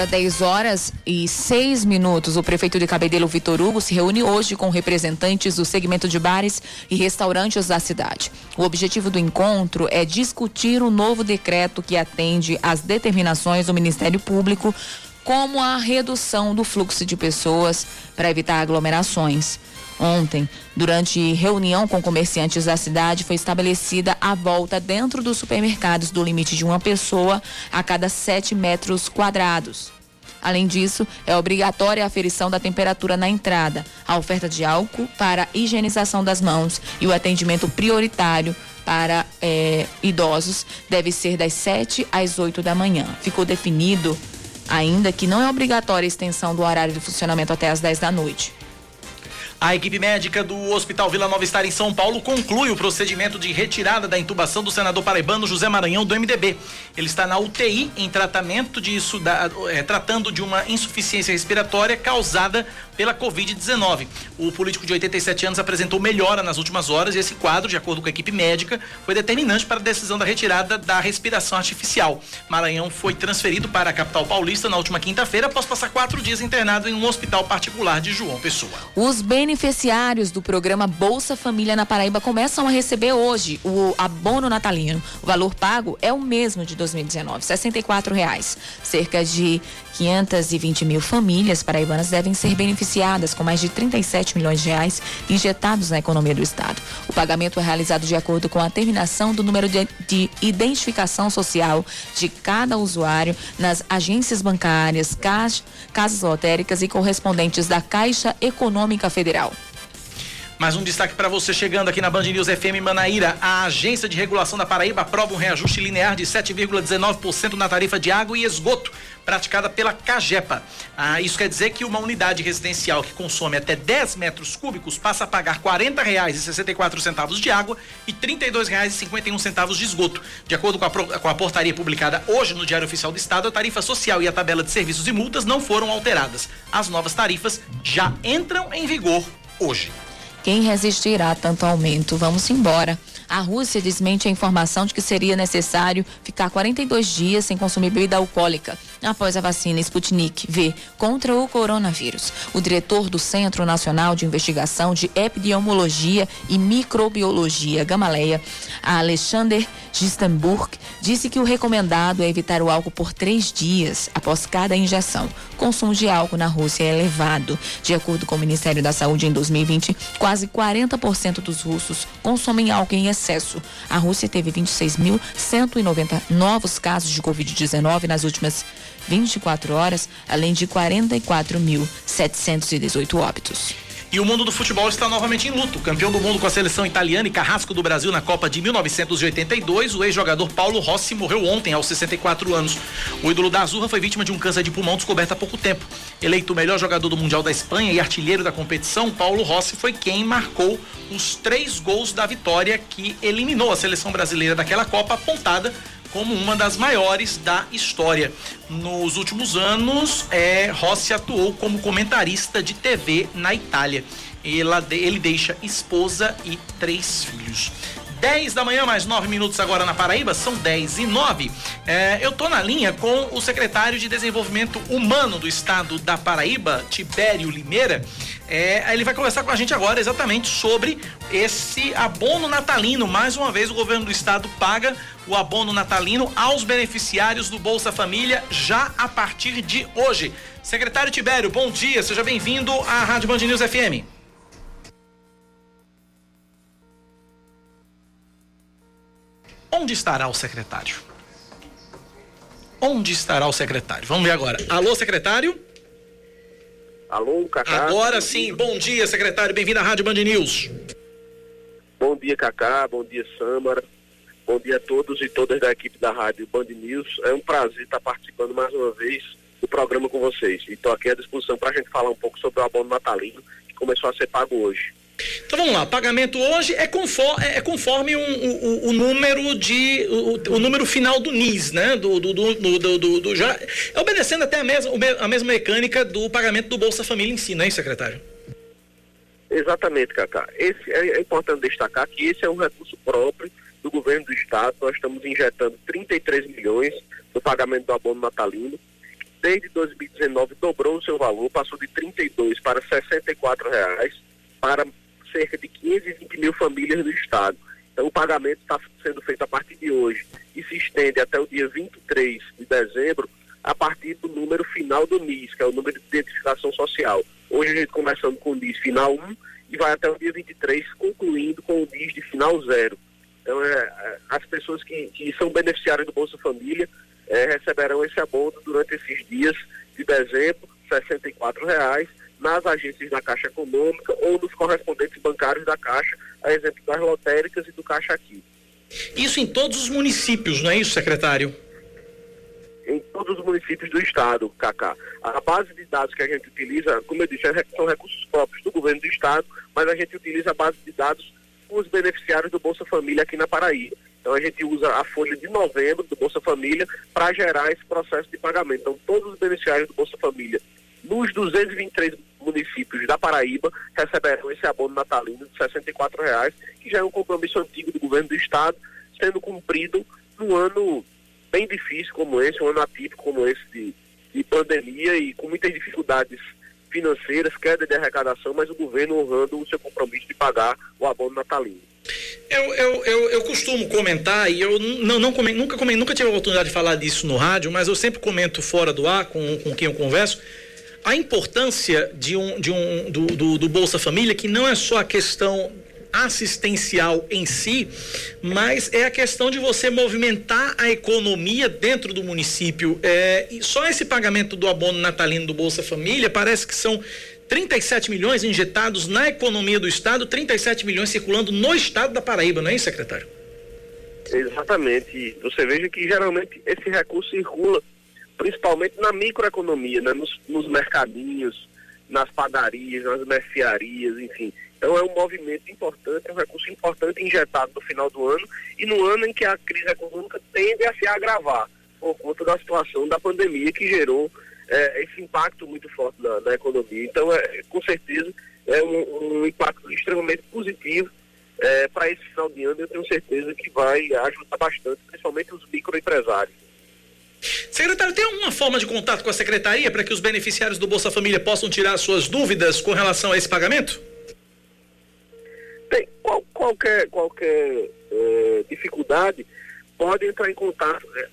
Agora 10 horas e 6 minutos. O prefeito de Cabedelo, Vitor Hugo, se reúne hoje com representantes do segmento de bares e restaurantes da cidade. O objetivo do encontro é discutir o novo decreto que atende às determinações do Ministério Público, como a redução do fluxo de pessoas para evitar aglomerações. Ontem, durante reunião com comerciantes da cidade, foi estabelecida a volta dentro dos supermercados do limite de uma pessoa a cada 7 metros quadrados. Além disso, é obrigatória a aferição da temperatura na entrada, a oferta de álcool para higienização das mãos e o atendimento prioritário para é, idosos deve ser das 7 às 8 da manhã. Ficou definido ainda que não é obrigatória a extensão do horário de funcionamento até às 10 da noite. A equipe médica do Hospital Vila Nova Estar em São Paulo conclui o procedimento de retirada da intubação do senador paraibano José Maranhão do MDB. Ele está na UTI em tratamento de é, tratando de uma insuficiência respiratória causada pela Covid-19. O político de 87 anos apresentou melhora nas últimas horas e esse quadro, de acordo com a equipe médica, foi determinante para a decisão da retirada da respiração artificial. Maranhão foi transferido para a capital paulista na última quinta-feira após passar quatro dias internado em um hospital particular de João Pessoa. Os beneficiários do programa Bolsa Família na Paraíba começam a receber hoje o abono natalino. O valor pago é o mesmo de 2019, 64 reais. Cerca de 520 mil famílias paraibanas devem ser beneficiadas com mais de 37 milhões de reais injetados na economia do estado. O pagamento é realizado de acordo com a terminação do número de, de identificação social de cada usuário nas agências bancárias, casas lotéricas e correspondentes da Caixa Econômica Federal. Mais um destaque para você chegando aqui na Band News FM Manaíra. A Agência de Regulação da Paraíba aprova um reajuste linear de 7,19% na tarifa de água e esgoto praticada pela Cagepa. Ah, isso quer dizer que uma unidade residencial que consome até 10 metros cúbicos passa a pagar R$ 40,64 de água e R$ 32,51 de esgoto. De acordo com a, com a portaria publicada hoje no Diário Oficial do Estado, a tarifa social e a tabela de serviços e multas não foram alteradas. As novas tarifas já entram em vigor hoje. Quem resistirá a tanto aumento? Vamos embora. A Rússia desmente a informação de que seria necessário ficar 42 dias sem consumir bebida alcoólica após a vacina Sputnik V contra o coronavírus. O diretor do Centro Nacional de Investigação de Epidemiologia e Microbiologia Gamaleia, Alexander Gistenburg, disse que o recomendado é evitar o álcool por três dias após cada injeção. O consumo de álcool na Rússia é elevado. De acordo com o Ministério da Saúde, em 2020, quase 40% dos russos consomem álcool em excesso. A Rússia teve 26.190 novos casos de Covid-19 nas últimas 24 horas, além de 44.718 óbitos. E o mundo do futebol está novamente em luto. Campeão do mundo com a seleção italiana e carrasco do Brasil na Copa de 1982, o ex-jogador Paulo Rossi morreu ontem, aos 64 anos. O ídolo da Azurra foi vítima de um câncer de pulmão descoberto há pouco tempo. Eleito o melhor jogador do Mundial da Espanha e artilheiro da competição, Paulo Rossi foi quem marcou os três gols da vitória que eliminou a seleção brasileira daquela Copa, apontada como uma das maiores da história. Nos últimos anos, é, Rossi atuou como comentarista de TV na Itália. ele deixa esposa e três filhos. 10 da manhã, mais 9 minutos agora na Paraíba, são 10 e 9. É, eu tô na linha com o secretário de Desenvolvimento Humano do Estado da Paraíba, Tibério Limeira. É, ele vai conversar com a gente agora exatamente sobre esse abono natalino. Mais uma vez, o governo do estado paga o abono natalino aos beneficiários do Bolsa Família já a partir de hoje. Secretário Tibério, bom dia, seja bem-vindo à Rádio Band News FM. Onde estará o secretário? Onde estará o secretário? Vamos ver agora. Alô, secretário? Alô, Cacá. Agora sim, bom dia, secretário. Bem-vindo à Rádio Band News. Bom dia, Cacá. Bom dia, Sâmara. Bom dia a todos e todas da equipe da Rádio Band News. É um prazer estar participando mais uma vez do programa com vocês. E estou aqui à disposição para a gente falar um pouco sobre o abono natalino que começou a ser pago hoje. Então vamos lá, pagamento hoje é conforme, é conforme um, o, o, número de. O, o, número final do NIS, né? Do, do, do, do, do, já, é obedecendo até a mesma, a mesma mecânica do pagamento do Bolsa Família em si, não é secretário? Exatamente, Cacá. Esse, é, é importante destacar que esse é um recurso próprio do governo do estado. Nós estamos injetando 33 milhões no pagamento do abono natalino. Desde 2019 dobrou o seu valor, passou de 32 para 64 reais para cerca de 520 mil famílias do estado. Então o pagamento está sendo feito a partir de hoje e se estende até o dia 23 de dezembro a partir do número final do NIS, que é o número de identificação social. Hoje a gente começando com o NIS final 1 e vai até o dia 23, concluindo com o NIS de final 0. Então, é, é, as pessoas que, que são beneficiárias do Bolsa Família é, receberão esse abono durante esses dias de dezembro, 64 reais, nas agências da Caixa Econômica ou nos correspondentes bancários da Caixa, a exemplo das lotéricas e do Caixa Aqui. Isso em todos os municípios, não é isso, secretário? Em todos os municípios do estado, Cacá. A base de dados que a gente utiliza, como eu disse, é são recursos próprios do governo do estado, mas a gente utiliza a base de dados os beneficiários do Bolsa Família aqui na Paraíba. Então a gente usa a folha de novembro do Bolsa Família para gerar esse processo de pagamento. Então todos os beneficiários do Bolsa Família nos 223 municípios da Paraíba receberão esse abono natalino de R$ reais, que já é um compromisso antigo do governo do estado, sendo cumprido num ano bem difícil como esse, um ano atípico como esse de, de pandemia e com muitas dificuldades financeiras, queda de arrecadação, mas o governo honrando o seu compromisso de pagar o abono natalino. Eu, eu, eu, eu, costumo comentar, e eu não, não comento, nunca, comento, nunca tive a oportunidade de falar disso no rádio, mas eu sempre comento fora do ar com, com quem eu converso, a importância de um, de um, do, do, do Bolsa Família, que não é só a questão assistencial em si, mas é a questão de você movimentar a economia dentro do município. É, só esse pagamento do abono natalino do Bolsa Família parece que são 37 milhões injetados na economia do estado, 37 milhões circulando no estado da Paraíba, não é isso, secretário? Exatamente. Você veja que geralmente esse recurso circula principalmente na microeconomia, né? nos, nos mercadinhos, nas padarias, nas mercearias, enfim. Então é um movimento importante, é um recurso importante injetado no final do ano e no ano em que a crise econômica tende a se agravar por conta da situação da pandemia que gerou é, esse impacto muito forte na, na economia. Então, é, com certeza, é um, um impacto extremamente positivo é, para esse final de ano. Eu tenho certeza que vai ajudar bastante, principalmente os microempresários. Secretário, tem alguma forma de contato com a secretaria para que os beneficiários do Bolsa Família possam tirar suas dúvidas com relação a esse pagamento? tem qual, qualquer, qualquer é, dificuldade, pode entrar em contato. É,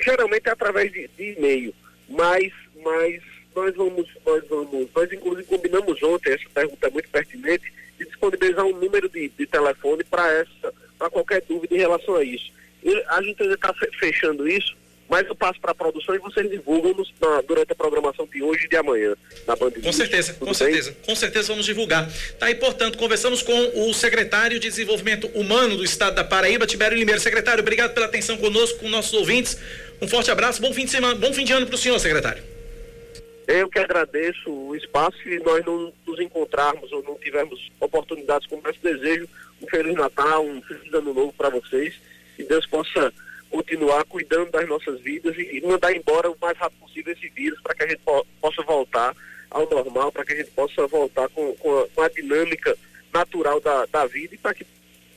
geralmente é através de, de, e-mail, mas, mas nós vamos, nós vamos, nós inclusive combinamos ontem, essa pergunta é muito pertinente, de disponibilizar um número de, de telefone para essa, para qualquer dúvida em relação a isso. E a gente ainda está fechando isso mas eu passo para a produção e vocês divulgam nos, na, durante a programação de hoje e de amanhã na Band Com certeza, com bem? certeza, com certeza vamos divulgar. Tá aí, portanto, conversamos com o secretário de Desenvolvimento Humano do Estado da Paraíba, Tibério Limeiro. Secretário, obrigado pela atenção conosco, com nossos ouvintes. Um forte abraço, bom fim de semana, bom fim de ano para o senhor, secretário. Eu que agradeço o espaço e nós não nos encontrarmos ou não tivermos oportunidades como esse desejo, um Feliz Natal, um Feliz Ano Novo para vocês. Que Deus possa continuar cuidando das nossas vidas e, mandar embora o mais rápido possível esse vírus para que a gente po possa voltar ao normal, para que a gente possa voltar com, com, a, com a, dinâmica natural da, da vida e para que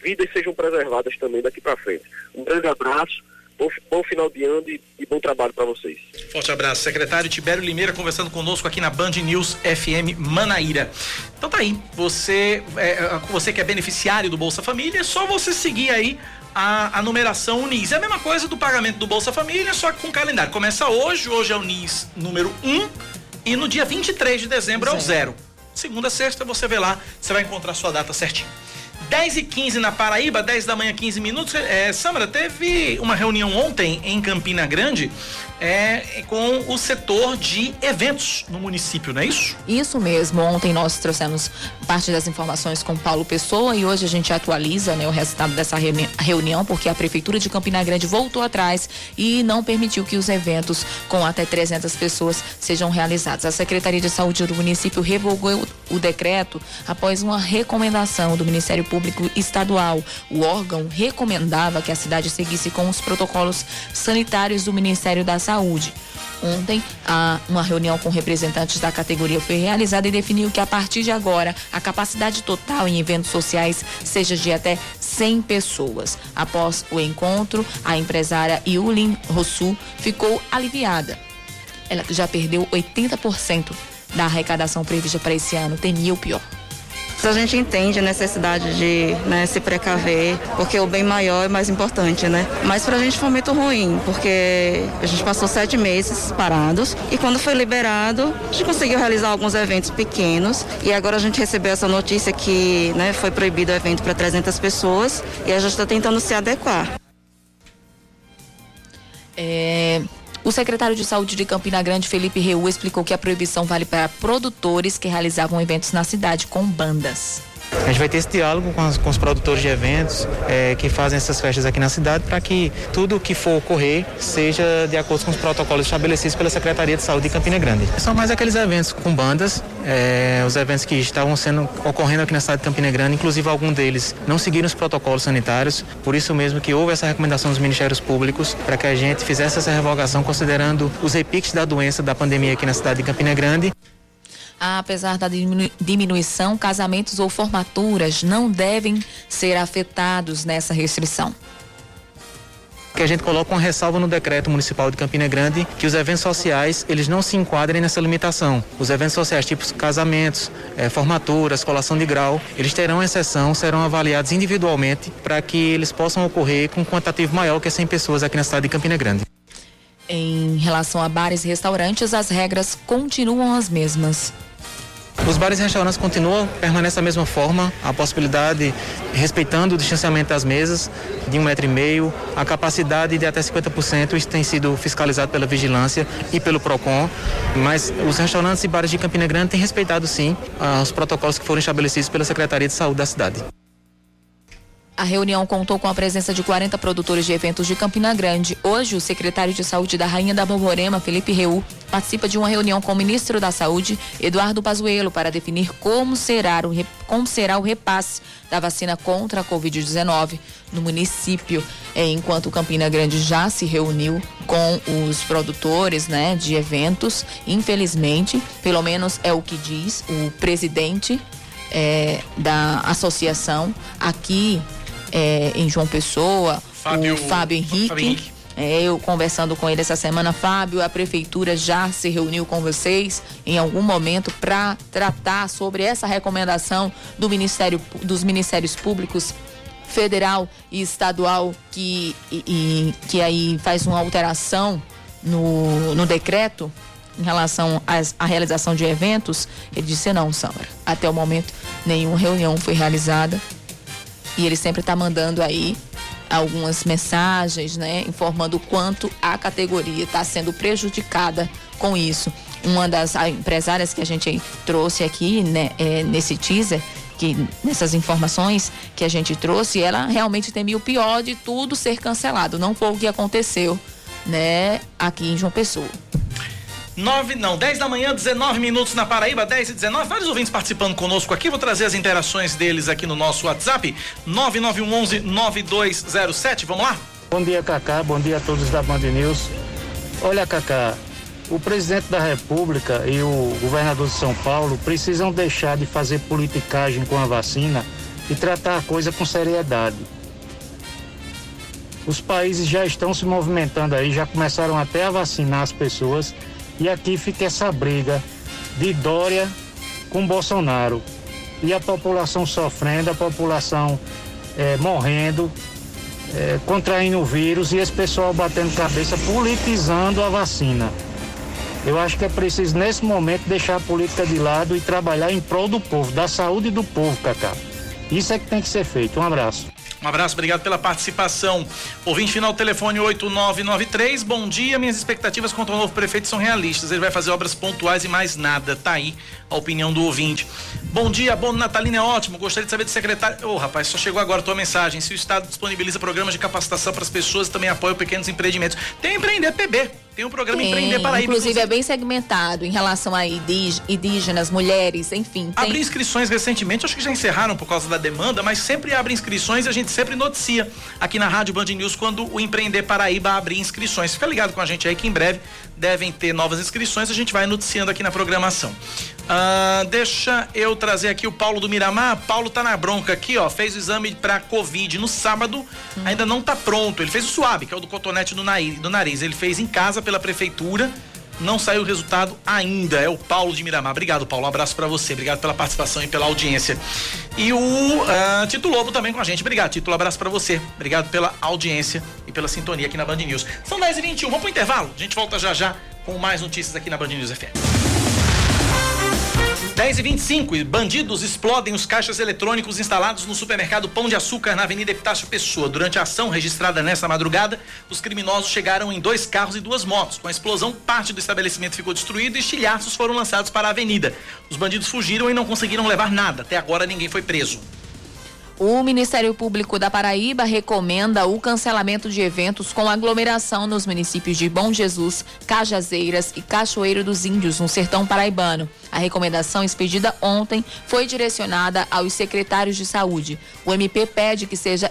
vidas sejam preservadas também daqui para frente. Um grande abraço. Bom, bom, final de ano e, e bom trabalho para vocês. Forte abraço. Secretário Tibério Limeira conversando conosco aqui na Band News FM Manaíra. Então tá aí, você, é, você que é beneficiário do Bolsa Família, é só você seguir aí a, a numeração UNIS. É a mesma coisa do pagamento do Bolsa Família, só que com calendário. Começa hoje, hoje é o UNIS número 1 um, e no dia 23 de dezembro zero. é o zero. Segunda, sexta, você vê lá, você vai encontrar a sua data certinho. 10 e 15 na Paraíba, 10 da manhã, 15 minutos. É, Samara, teve uma reunião ontem em Campina Grande é, com o setor de eventos no município, não é isso? Isso mesmo. Ontem nós trouxemos parte das informações com Paulo Pessoa e hoje a gente atualiza né, o resultado dessa reunião, porque a Prefeitura de Campina Grande voltou atrás e não permitiu que os eventos com até 300 pessoas sejam realizados. A Secretaria de Saúde do município revogou o decreto após uma recomendação do Ministério Público Estadual. O órgão recomendava que a cidade seguisse com os protocolos sanitários do Ministério da Saúde. Ontem, uma reunião com representantes da categoria foi realizada e definiu que a partir de agora a capacidade total em eventos sociais seja de até 100 pessoas. Após o encontro, a empresária Yulin Rossu ficou aliviada. Ela já perdeu 80% da arrecadação prevista para esse ano, temia o pior a gente entende a necessidade de né, se precaver, porque o bem maior é mais importante, né? Mas para a gente foi muito ruim, porque a gente passou sete meses parados e quando foi liberado, a gente conseguiu realizar alguns eventos pequenos e agora a gente recebeu essa notícia que né, foi proibido o evento para 300 pessoas e a gente está tentando se adequar. É, o secretário de Saúde de Campina Grande, Felipe Reu, explicou que a proibição vale para produtores que realizavam eventos na cidade com bandas. A gente vai ter esse diálogo com, as, com os produtores de eventos é, que fazem essas festas aqui na cidade para que tudo que for ocorrer seja de acordo com os protocolos estabelecidos pela Secretaria de Saúde de Campina Grande. São mais aqueles eventos com bandas, é, os eventos que estavam sendo ocorrendo aqui na cidade de Campina Grande, inclusive algum deles não seguiram os protocolos sanitários, por isso mesmo que houve essa recomendação dos Ministérios Públicos para que a gente fizesse essa revogação considerando os repiques da doença da pandemia aqui na cidade de Campina Grande. Apesar da diminuição, casamentos ou formaturas não devem ser afetados nessa restrição. que a gente coloca uma ressalva no decreto municipal de Campina Grande que os eventos sociais eles não se enquadrem nessa limitação. Os eventos sociais, tipo casamentos, eh, formaturas, colação de grau, eles terão exceção, serão avaliados individualmente para que eles possam ocorrer com um quantitativo maior que 100 pessoas aqui na cidade de Campina Grande. Em relação a bares e restaurantes, as regras continuam as mesmas. Os bares e restaurantes continuam, permanece da mesma forma, a possibilidade, respeitando o distanciamento das mesas, de um metro e meio, a capacidade de até 50%, isso tem sido fiscalizado pela vigilância e pelo PROCON, mas os restaurantes e bares de Campina Grande têm respeitado sim os protocolos que foram estabelecidos pela Secretaria de Saúde da cidade. A reunião contou com a presença de 40 produtores de eventos de Campina Grande. Hoje, o secretário de Saúde da Rainha da Borborema, Felipe Reu, participa de uma reunião com o ministro da Saúde, Eduardo Pazuello, para definir como será o, como será o repasse da vacina contra a Covid-19 no município. É, enquanto Campina Grande já se reuniu com os produtores né, de eventos, infelizmente, pelo menos é o que diz o presidente é, da associação aqui é, em João Pessoa, Fábio, o Fábio Henrique. Fábio Henrique. É, eu conversando com ele essa semana, Fábio, a prefeitura já se reuniu com vocês em algum momento para tratar sobre essa recomendação do Ministério dos Ministérios Públicos federal e estadual que, e, e, que aí faz uma alteração no, no decreto em relação à realização de eventos, ele disse não, Sandra. Até o momento, nenhuma reunião foi realizada e ele sempre está mandando aí algumas mensagens, né, informando o quanto a categoria está sendo prejudicada com isso. Uma das empresárias que a gente trouxe aqui, né, é, nesse teaser, que nessas informações que a gente trouxe, ela realmente temia o pior de tudo ser cancelado. Não foi o que aconteceu, né, aqui em João Pessoa. 9, não, 10 da manhã, 19 minutos na Paraíba, 10 e 19. Vários ouvintes participando conosco aqui. Vou trazer as interações deles aqui no nosso WhatsApp, 9911 9207. Vamos lá? Bom dia, Cacá. Bom dia a todos da Band News. Olha, Cacá, o presidente da República e o governador de São Paulo precisam deixar de fazer politicagem com a vacina e tratar a coisa com seriedade. Os países já estão se movimentando aí, já começaram até a vacinar as pessoas e aqui fica essa briga de Dória com Bolsonaro. E a população sofrendo, a população é, morrendo, é, contraindo o vírus e esse pessoal batendo cabeça, politizando a vacina. Eu acho que é preciso, nesse momento, deixar a política de lado e trabalhar em prol do povo, da saúde do povo, Cacá. Isso é que tem que ser feito. Um abraço. Um abraço, obrigado pela participação. Ouvinte final telefone 8993. Bom dia, minhas expectativas quanto ao novo prefeito são realistas. Ele vai fazer obras pontuais e mais nada. Tá aí a opinião do ouvinte. Bom dia, bom Natalina é ótimo. Gostaria de saber do secretário. Ô, oh, rapaz, só chegou agora a tua mensagem. Se o Estado disponibiliza programas de capacitação para as pessoas e também apoia pequenos empreendimentos. Tem Empreender PB. Tem um programa tem, Empreender Paraíba. Inclusive, inclusive, é bem segmentado em relação a indígenas, mulheres, enfim. Tem... Abri inscrições recentemente, acho que já encerraram por causa da demanda, mas sempre abre inscrições e a gente sempre noticia aqui na Rádio Band News quando o Empreender Paraíba abrir inscrições. Fica ligado com a gente aí que em breve devem ter novas inscrições, a gente vai noticiando aqui na programação. Uh, deixa eu trazer aqui o Paulo do Miramar. Paulo tá na bronca aqui, ó. Fez o exame para Covid no sábado, hum. ainda não tá pronto. Ele fez o suave, que é o do cotonete do nariz, do nariz. Ele fez em casa pela prefeitura. Não saiu o resultado ainda. É o Paulo de Miramar. Obrigado, Paulo. Um abraço para você. Obrigado pela participação e pela audiência. E o uh, Tito Lobo também com a gente. Obrigado, Tito. Um abraço para você. Obrigado pela audiência pela sintonia aqui na Band News. São 10h21. Vamos pro intervalo. A gente volta já já com mais notícias aqui na Band News FM. 10 e 25 bandidos explodem os caixas eletrônicos instalados no supermercado Pão de Açúcar na Avenida Epitácio Pessoa. Durante a ação registrada nesta madrugada, os criminosos chegaram em dois carros e duas motos. Com a explosão, parte do estabelecimento ficou destruído e estilhaços foram lançados para a avenida. Os bandidos fugiram e não conseguiram levar nada. Até agora ninguém foi preso. O Ministério Público da Paraíba recomenda o cancelamento de eventos com aglomeração nos municípios de Bom Jesus, Cajazeiras e Cachoeiro dos Índios, no sertão paraibano. A recomendação expedida ontem foi direcionada aos secretários de saúde. O MP pede que seja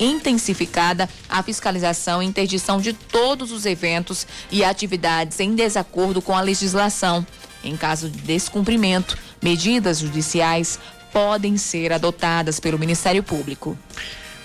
intensificada a fiscalização e interdição de todos os eventos e atividades em desacordo com a legislação. Em caso de descumprimento, medidas judiciais podem ser adotadas pelo Ministério Público.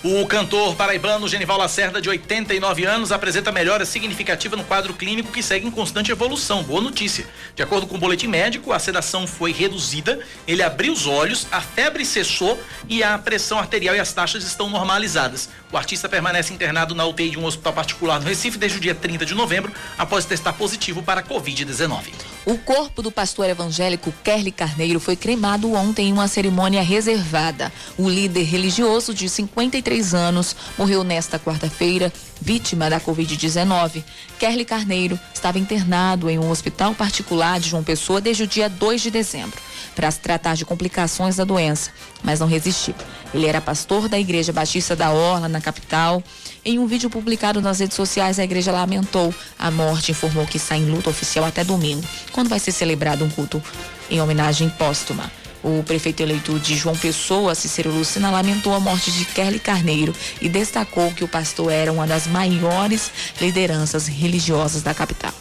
O cantor paraibano Genival Lacerda, de 89 anos, apresenta melhora significativa no quadro clínico que segue em constante evolução. Boa notícia. De acordo com o boletim médico, a sedação foi reduzida, ele abriu os olhos, a febre cessou e a pressão arterial e as taxas estão normalizadas. O artista permanece internado na UTI de um hospital particular no Recife desde o dia 30 de novembro, após testar positivo para a Covid-19. O corpo do pastor evangélico Kerly Carneiro foi cremado ontem em uma cerimônia reservada. O líder religioso de 53 anos morreu nesta quarta-feira, vítima da Covid-19. Kerly Carneiro estava internado em um hospital particular de João Pessoa desde o dia 2 de dezembro, para se tratar de complicações da doença, mas não resistiu. Ele era pastor da Igreja Batista da Orla, na capital. Em um vídeo publicado nas redes sociais, a igreja lamentou a morte e informou que está em luta oficial até domingo, quando vai ser celebrado um culto em homenagem póstuma. O prefeito eleito de João Pessoa, Cícero Lucina, lamentou a morte de Kerly Carneiro e destacou que o pastor era uma das maiores lideranças religiosas da capital.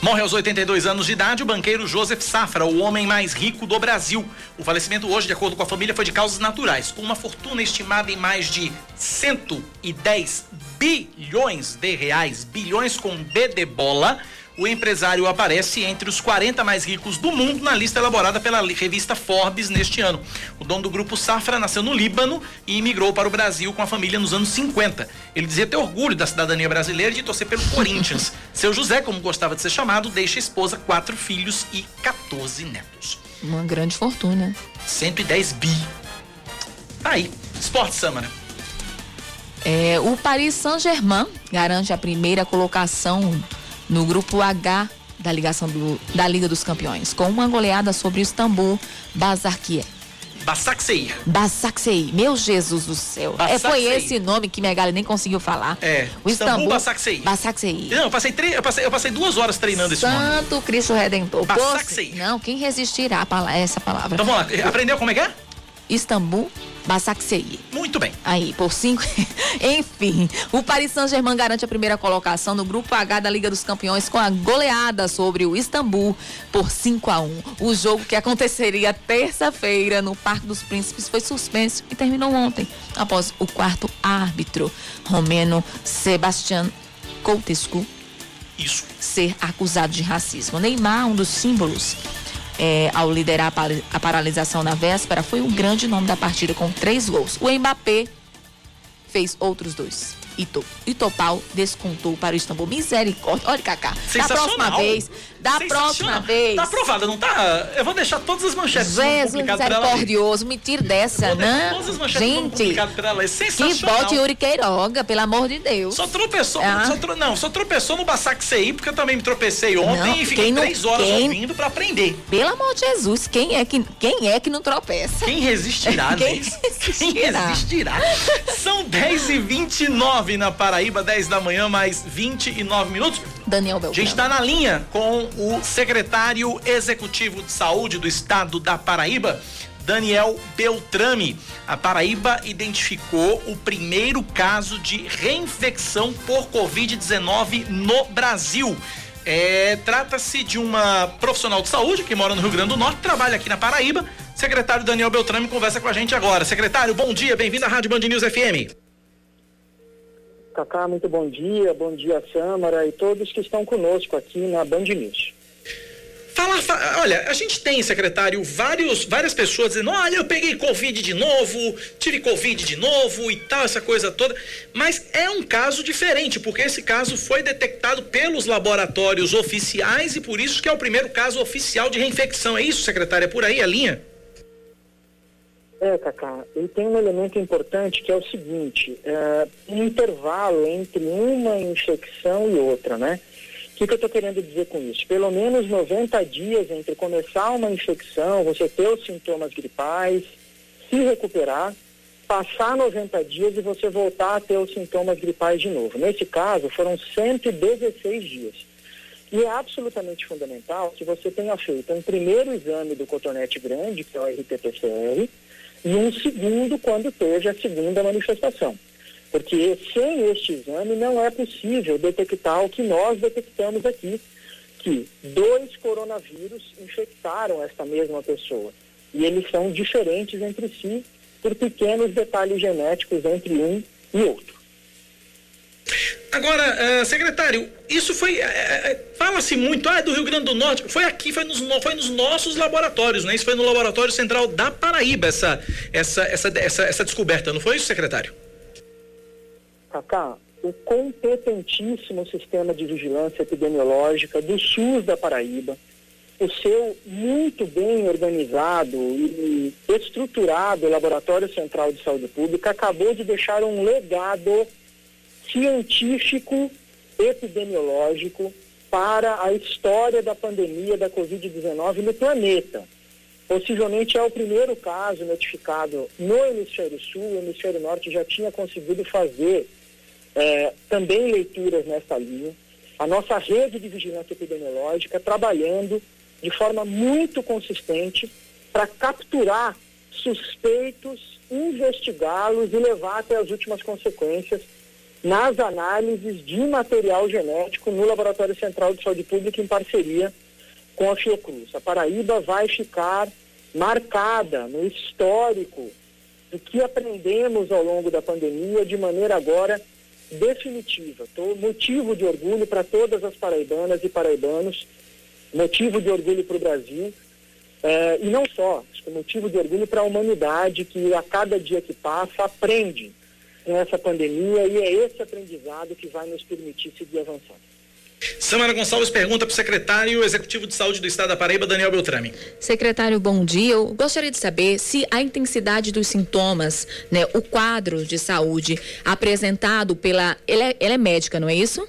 Morre aos 82 anos de idade o banqueiro Joseph Safra, o homem mais rico do Brasil. O falecimento hoje, de acordo com a família, foi de causas naturais, com uma fortuna estimada em mais de 110 bilhões de reais, bilhões com B de bola o empresário aparece entre os 40 mais ricos do mundo na lista elaborada pela revista Forbes neste ano. O dono do grupo Safra nasceu no Líbano e imigrou para o Brasil com a família nos anos 50. Ele dizia ter orgulho da cidadania brasileira e de torcer pelo Corinthians. Seu José, como gostava de ser chamado, deixa a esposa, quatro filhos e 14 netos. Uma grande fortuna. 110 bi. Tá aí. Esporte Samara. É, o Paris Saint-Germain garante a primeira colocação no grupo H da ligação do, da Liga dos Campeões, com uma goleada sobre o Istambul Basakir. Basaksehir. Basaksehir. Meu Jesus do céu. É, foi esse nome que minha galera nem conseguiu falar. É. O Istambul Basaksehir. Basaksehir. Não, eu passei, tre... eu, passei, eu passei duas horas treinando esse nome. Santo Cristo Redentor. Basaksehir. Não, quem resistirá a essa palavra? Então vamos lá. Aprendeu como é que é? Istambul Basaksehir. Muito bem. Aí, por cinco. Enfim, o Paris Saint-Germain garante a primeira colocação no grupo H da Liga dos Campeões com a goleada sobre o Istambul por 5 a 1. O jogo que aconteceria terça-feira no Parque dos Príncipes foi suspenso e terminou ontem, após o quarto árbitro, romeno Sebastián Coutescu, Isso. ser acusado de racismo. Neymar, um dos símbolos é, ao liderar a, paralisação na véspera, foi o grande nome da partida com três gols. O Mbappé fez outros dois. Ito, Itopal descontou para o Istambul. Misericórdia. Olha, Cacá. Da próxima vez. Da próxima vez. Tá aprovada, não tá? Eu vou deixar todas as manchetes Jesus misericordioso. Me tire dessa, né? Todas as manchetes Gente, pra ela. É que sensacional. bote Yuri Queiroga, pelo amor de Deus. Só tropeçou, Ah. só tro- não, só tropeçou no Basaksehir, porque eu também me tropecei ontem Não, e fiquei não- três horas quem- ouvindo pra aprender. Pelo amor de Jesus, quem é que, quem é que não tropeça? Quem resistirá, Quem né? Quem resistirá? São 10 e 29 na Paraíba, 10 da manhã, mais 29 minutos. Daniel A Beltrão. gente está na linha com o secretário executivo de saúde do estado da Paraíba, Daniel Beltrame. A Paraíba identificou o primeiro caso de reinfecção por Covid-19 no Brasil. É, Trata-se de uma profissional de saúde que mora no Rio Grande do Norte, trabalha aqui na Paraíba. Secretário Daniel Beltrame conversa com a gente agora. Secretário, bom dia, bem-vindo à Rádio Band News FM. Cacá, muito bom dia, bom dia Sâmara e todos que estão conosco aqui na Band News. Fala, fa- olha, a gente tem, secretário, vários, várias pessoas dizendo, olha, eu peguei Covid de novo, tive Covid de novo e tal, essa coisa toda. Mas é um caso diferente, porque esse caso foi detectado pelos laboratórios oficiais e por isso que é o primeiro caso oficial de reinfecção. É isso, secretário? É por aí a linha? É, Cacá, e tem um elemento importante que é o seguinte, é, um intervalo entre uma infecção e outra, né? O que, que eu estou querendo dizer com isso? Pelo menos 90 dias entre começar uma infecção, você ter os sintomas gripais, se recuperar, passar 90 dias e você voltar a ter os sintomas gripais de novo. Nesse caso, foram 116 dias. E é absolutamente fundamental que você tenha feito um primeiro exame do cotonete grande, que é o RT-PCR, e um segundo quando teve a segunda manifestação. Porque sem este exame não é possível detectar o que nós detectamos aqui, que dois coronavírus infectaram esta mesma pessoa. E eles são diferentes entre si por pequenos detalhes genéticos entre um e outro. Agora, uh, secretário, isso foi. Uh, Fala-se muito, ah, é do Rio Grande do Norte. Foi aqui, foi nos, foi nos nossos laboratórios, né? Isso foi no Laboratório Central da Paraíba, essa, essa, essa, essa, essa descoberta, não foi isso, secretário? Cacá, o competentíssimo sistema de vigilância epidemiológica do SUS da Paraíba, o seu muito bem organizado e estruturado Laboratório Central de Saúde Pública acabou de deixar um legado científico, epidemiológico para a história da pandemia da Covid-19 no planeta. Possivelmente é o primeiro caso notificado no Hemisfério Sul, o Hemisfério Norte já tinha conseguido fazer é, também leituras nessa linha. A nossa rede de vigilância epidemiológica trabalhando de forma muito consistente para capturar suspeitos, investigá-los e levar até as últimas consequências nas análises de material genético no Laboratório Central de Saúde Pública em parceria com a Fiocruz. A Paraíba vai ficar marcada no histórico do que aprendemos ao longo da pandemia de maneira agora definitiva. Tô, motivo de orgulho para todas as paraibanas e paraibanos, motivo de orgulho para o Brasil, é, e não só, motivo de orgulho para a humanidade que a cada dia que passa aprende com essa pandemia e é esse aprendizado que vai nos permitir seguir avançando. Samara Gonçalves pergunta para o secretário executivo de saúde do estado da Paraíba, Daniel Beltrame. Secretário, bom dia. Eu gostaria de saber se a intensidade dos sintomas, né, o quadro de saúde apresentado pela. Ela é, ela é médica, não é isso?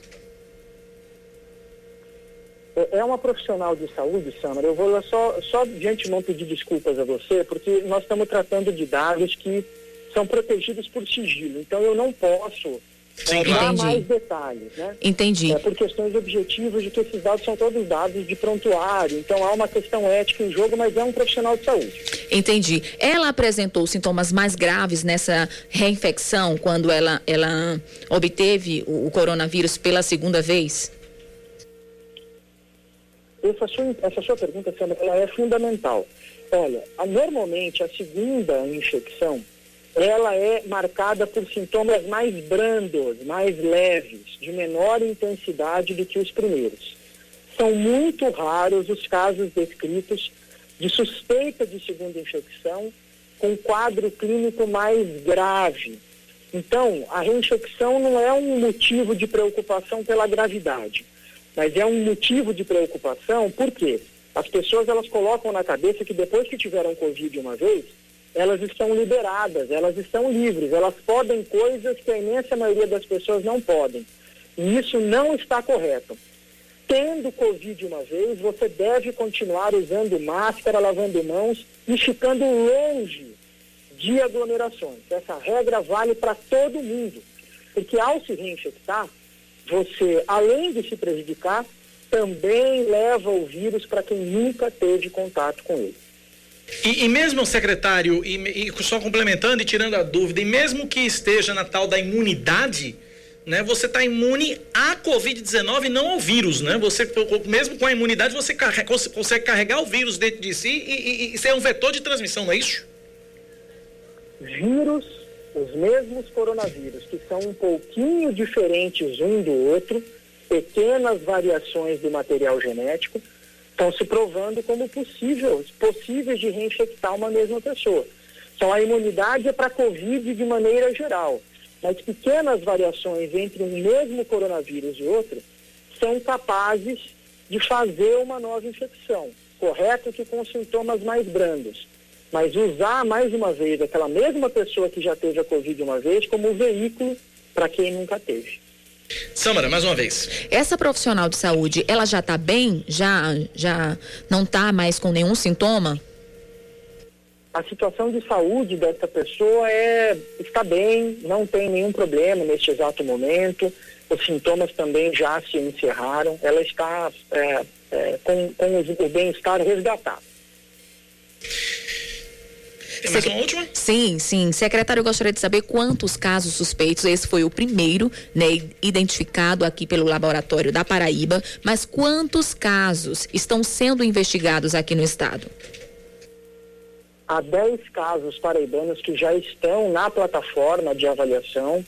É, é uma profissional de saúde, Samara. Eu vou só, só de antemão pedir desculpas a você, porque nós estamos tratando de dados que são protegidos por sigilo. Então eu não posso Sim, dar mais detalhes, né? Entendi. É, por questões objetivas de que esses dados são todos dados de prontuário. Então há uma questão ética em jogo, mas é um profissional de saúde. Entendi. Ela apresentou sintomas mais graves nessa reinfecção quando ela, ela obteve o, o coronavírus pela segunda vez? Essa sua, essa sua pergunta, Sandra, ela é fundamental. Olha, a, normalmente a segunda infecção ela é marcada por sintomas mais brandos, mais leves, de menor intensidade do que os primeiros. São muito raros os casos descritos de suspeita de segunda infecção com quadro clínico mais grave. Então, a reinfecção não é um motivo de preocupação pela gravidade, mas é um motivo de preocupação porque as pessoas elas colocam na cabeça que depois que tiveram Covid uma vez, elas estão liberadas, elas estão livres, elas podem coisas que a imensa maioria das pessoas não podem. E isso não está correto. Tendo Covid uma vez, você deve continuar usando máscara, lavando mãos e ficando longe de aglomerações. Essa regra vale para todo mundo. Porque ao se reinfectar, você, além de se prejudicar, também leva o vírus para quem nunca teve contato com ele. E, e mesmo, secretário, e, e, só complementando e tirando a dúvida, e mesmo que esteja na tal da imunidade, né, você está imune à Covid-19 e não ao vírus, né? Você, mesmo com a imunidade, você carrega, consegue carregar o vírus dentro de si e, e, e ser um vetor de transmissão, não é isso? Vírus, os mesmos coronavírus, que são um pouquinho diferentes um do outro, pequenas variações do material genético, estão se provando como possíveis, possíveis de reinfectar uma mesma pessoa. Então, a imunidade é para a Covid de maneira geral, mas pequenas variações entre um mesmo coronavírus e outro são capazes de fazer uma nova infecção. Correto que com sintomas mais brandos. Mas usar mais uma vez aquela mesma pessoa que já teve a Covid uma vez como veículo para quem nunca teve. Samara, mais uma vez. Essa profissional de saúde, ela já está bem? Já, já não está mais com nenhum sintoma? A situação de saúde dessa pessoa é, está bem, não tem nenhum problema neste exato momento. Os sintomas também já se encerraram. Ela está é, é, com, com o bem-estar resgatado. Tem mais uma última? Sim, sim. Secretário, eu gostaria de saber quantos casos suspeitos, esse foi o primeiro, né, identificado aqui pelo laboratório da Paraíba, mas quantos casos estão sendo investigados aqui no estado? há 10 casos paraibanos que já estão na plataforma de avaliação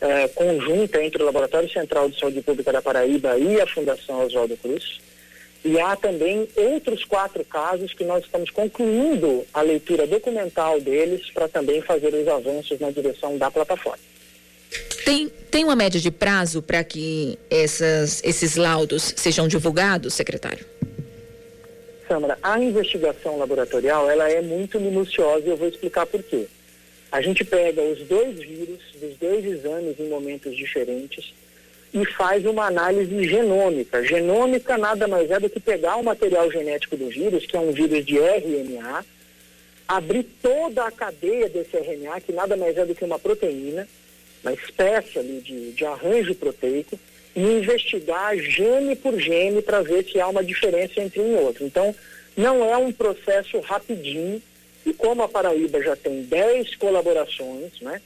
eh, conjunta entre o Laboratório Central de Saúde Pública da Paraíba e a Fundação Oswaldo Cruz. E há também outros quatro casos que nós estamos concluindo a leitura documental deles para também fazer os avanços na direção da plataforma. Tem, tem uma média de prazo para que essas, esses laudos sejam divulgados, secretário? Samara, a investigação laboratorial ela é muito minuciosa e eu vou explicar por quê. A gente pega os dois vírus dos dois exames em momentos diferentes e faz uma análise genômica. Genômica nada mais é do que pegar o material genético do vírus, que é um vírus de RNA, abrir toda a cadeia desse RNA, que nada mais é do que uma proteína, uma espécie ali de, de arranjo proteico, e investigar gene por gene para ver se há uma diferença entre um e outro. Então, não é um processo rapidinho, e como a Paraíba já tem 10 colaborações, né,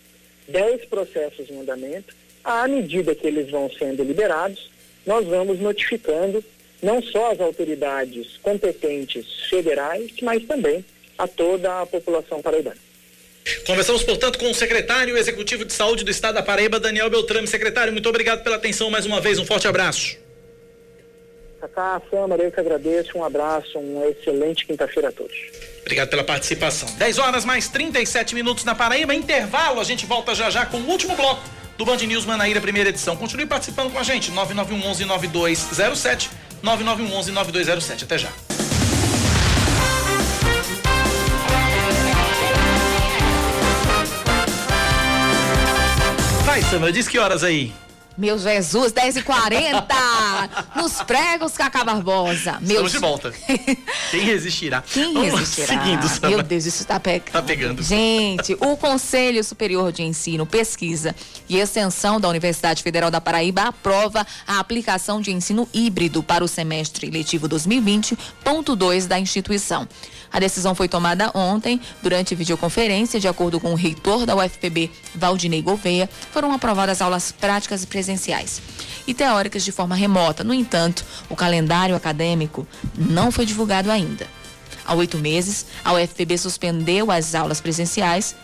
10 processos em andamento, à medida que eles vão sendo liberados, nós vamos notificando não só as autoridades competentes federais, mas também a toda a população paraibana. Conversamos, portanto, com o secretário executivo de saúde do estado da Paraíba, Daniel Beltrame. Secretário, muito obrigado pela atenção mais uma vez. Um forte abraço. Cacá, Câmara, eu que agradeço. Um abraço, uma excelente quinta-feira a todos. Obrigado pela participação. 10 horas mais 37 minutos na Paraíba. Intervalo, a gente volta já já com o último bloco do Band News Manaíra, primeira edição. Continue participando com a gente. 9911 9207 9911 9207. Até já. Vai, Sandra, diz que horas aí? Meu Jesus, 10 e 40 Nos pregos, Cacá Barbosa. Meu Estamos de volta. Quem resistirá? Quem Vamos resistirá? Seguindo, Sandra. Meu Deus, isso está pegando. Tá pegando. Gente, o Conselho Superior de Ensino, Pesquisa e Extensão da Universidade Federal da Paraíba aprova a aplicação de ensino híbrido para o semestre letivo 2020.2 da instituição. A decisão foi tomada ontem, durante videoconferência, de acordo com o reitor da UFPB, Valdinei Gouveia, foram aprovadas aulas práticas e presenciais e teóricas de forma remota. No entanto, o calendário acadêmico não foi divulgado ainda. Há oito meses, a UFPB suspendeu as aulas presenciais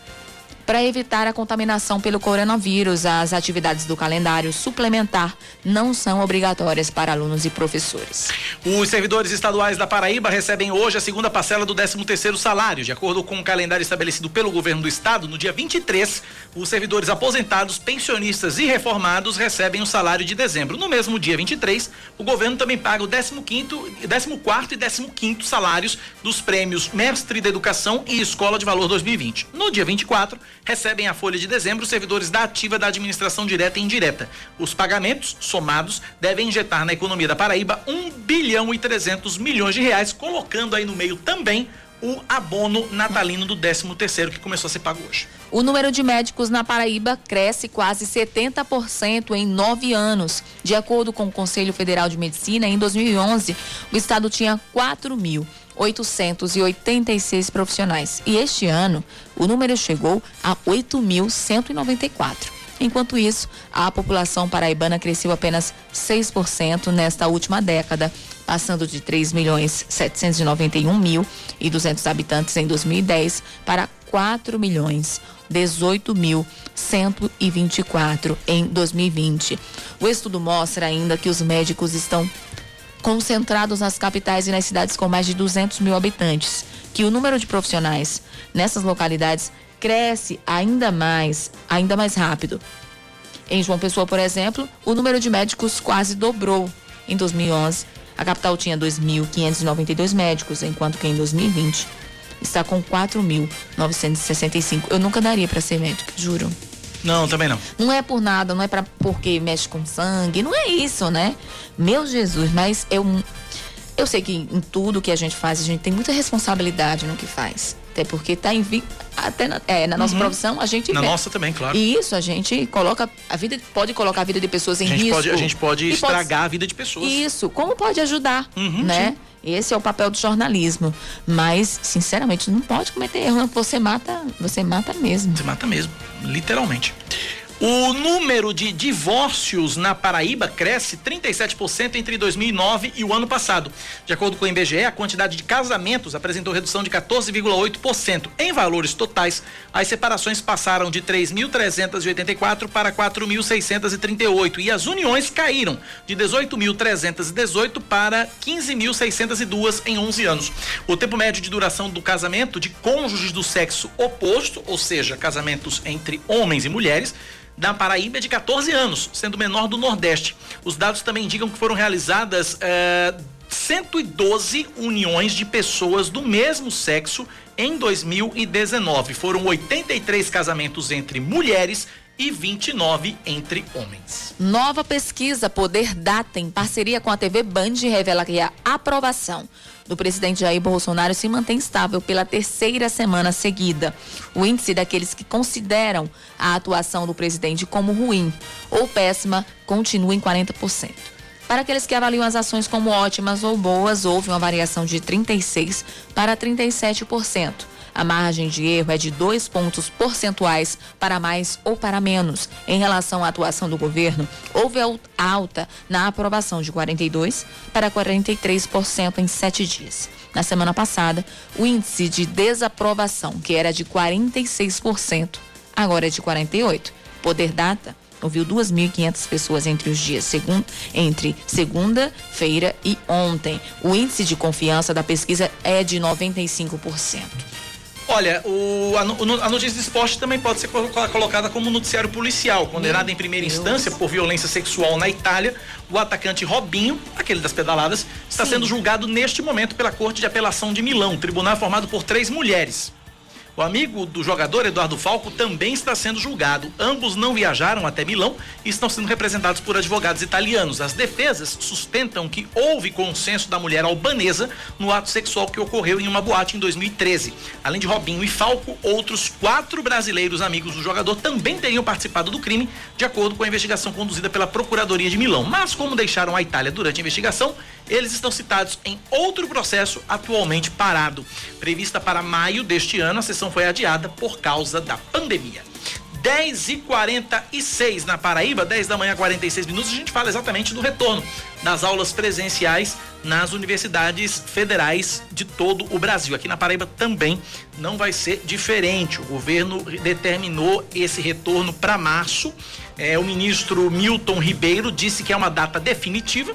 para evitar a contaminação pelo coronavírus, as atividades do calendário suplementar não são obrigatórias para alunos e professores. Os servidores estaduais da Paraíba recebem hoje a segunda parcela do 13º salário. De acordo com o calendário estabelecido pelo governo do estado, no dia 23, os servidores aposentados, pensionistas e reformados recebem o salário de dezembro. No mesmo dia 23, o governo também paga o 15º, 14 e 15º salários dos prêmios Mestre da Educação e Escola de Valor 2020. No dia 24, recebem a folha de dezembro servidores da ativa da administração direta e indireta. Os pagamentos, somados, devem injetar na economia da Paraíba 1 bilhão e 300 milhões de reais, colocando aí no meio também o abono natalino do 13 terceiro que começou a ser pago hoje. O número de médicos na Paraíba cresce quase 70% em nove anos. De acordo com o Conselho Federal de Medicina, em 2011, o estado tinha 4 mil. 886 profissionais. E este ano, o número chegou a 8.194. Enquanto isso, a população paraibana cresceu apenas 6% nesta última década, passando de 3 milhões 791 mil e 200 habitantes em 2010 para 4 milhões 18 mil 124 em 2020. O estudo mostra ainda que os médicos estão concentrados nas capitais e nas cidades com mais de 200 mil habitantes, que o número de profissionais nessas localidades cresce ainda mais, ainda mais rápido. Em João Pessoa, por exemplo, o número de médicos quase dobrou. Em 2011, a capital tinha 2.592 médicos, enquanto que em 2020 está com 4.965. Eu nunca daria para ser médico, juro. Não, também não. Não é por nada, não é para porque mexe com sangue, não é isso, né? Meu Jesus, mas eu eu sei que em tudo que a gente faz, a gente tem muita responsabilidade no que faz. Até porque tá em até na, é, na nossa uhum. profissão a gente na vê. nossa também, claro. E isso a gente coloca a vida pode colocar a vida de pessoas em a risco. Pode, a gente pode estragar pode, a vida de pessoas. Isso, como pode ajudar, uhum, né? Sim. Esse é o papel do jornalismo. Mas, sinceramente, não pode cometer erro. Você mata, você mata mesmo. Você mata mesmo, literalmente. O número de divórcios na Paraíba cresce 37% entre 2009 e o ano passado. De acordo com o IBGE, a quantidade de casamentos apresentou redução de 14,8%. Em valores totais, as separações passaram de 3.384 para 4.638 e as uniões caíram de 18.318 para 15.602 em 11 anos. O tempo médio de duração do casamento de cônjuges do sexo oposto, ou seja, casamentos entre homens e mulheres, da Paraíba é de 14 anos, sendo menor do Nordeste. Os dados também indicam que foram realizadas eh, 112 uniões de pessoas do mesmo sexo em 2019. Foram 83 casamentos entre mulheres e 29 entre homens. Nova pesquisa Poder Data, em parceria com a TV Band, revela que a aprovação do presidente Jair Bolsonaro se mantém estável pela terceira semana seguida. O índice daqueles que consideram a atuação do presidente como ruim ou péssima continua em 40%. Para aqueles que avaliam as ações como ótimas ou boas, houve uma variação de 36% para 37%. A margem de erro é de dois pontos percentuais para mais ou para menos. Em relação à atuação do governo, houve alta na aprovação de 42% para 43% em sete dias. Na semana passada, o índice de desaprovação, que era de 46%, agora é de 48%. Poder Data ouviu 2.500 pessoas entre os dias segundo, entre segunda-feira e ontem. O índice de confiança da pesquisa é de 95%. Olha, o, a, a, notícia de esporte também pode ser colocada como noticiário policial. Condenado Meu em primeira Deus. instância por violência sexual na Itália, o atacante Robinho, aquele das pedaladas, está Sim. sendo julgado neste momento pela Corte de Apelação de Milão, tribunal formado por três mulheres. O amigo do jogador, Eduardo Falco, também está sendo julgado. Ambos não viajaram até Milão e estão sendo representados por advogados italianos. As defesas sustentam que houve consenso da mulher albanesa no ato sexual que ocorreu em uma boate em 2013. Além de Robinho e Falco, outros quatro brasileiros amigos do jogador também teriam participado do crime, de acordo com a investigação conduzida pela Procuradoria de Milão. Mas, como deixaram a Itália durante a investigação, eles estão citados em outro processo atualmente parado. Prevista para maio deste ano, a sessão foi adiada por causa da pandemia. 10 e 46 na Paraíba, 10 da manhã, 46 minutos. A gente fala exatamente do retorno das aulas presenciais nas universidades federais de todo o Brasil. Aqui na Paraíba também não vai ser diferente. O governo determinou esse retorno para março. É, o ministro Milton Ribeiro disse que é uma data definitiva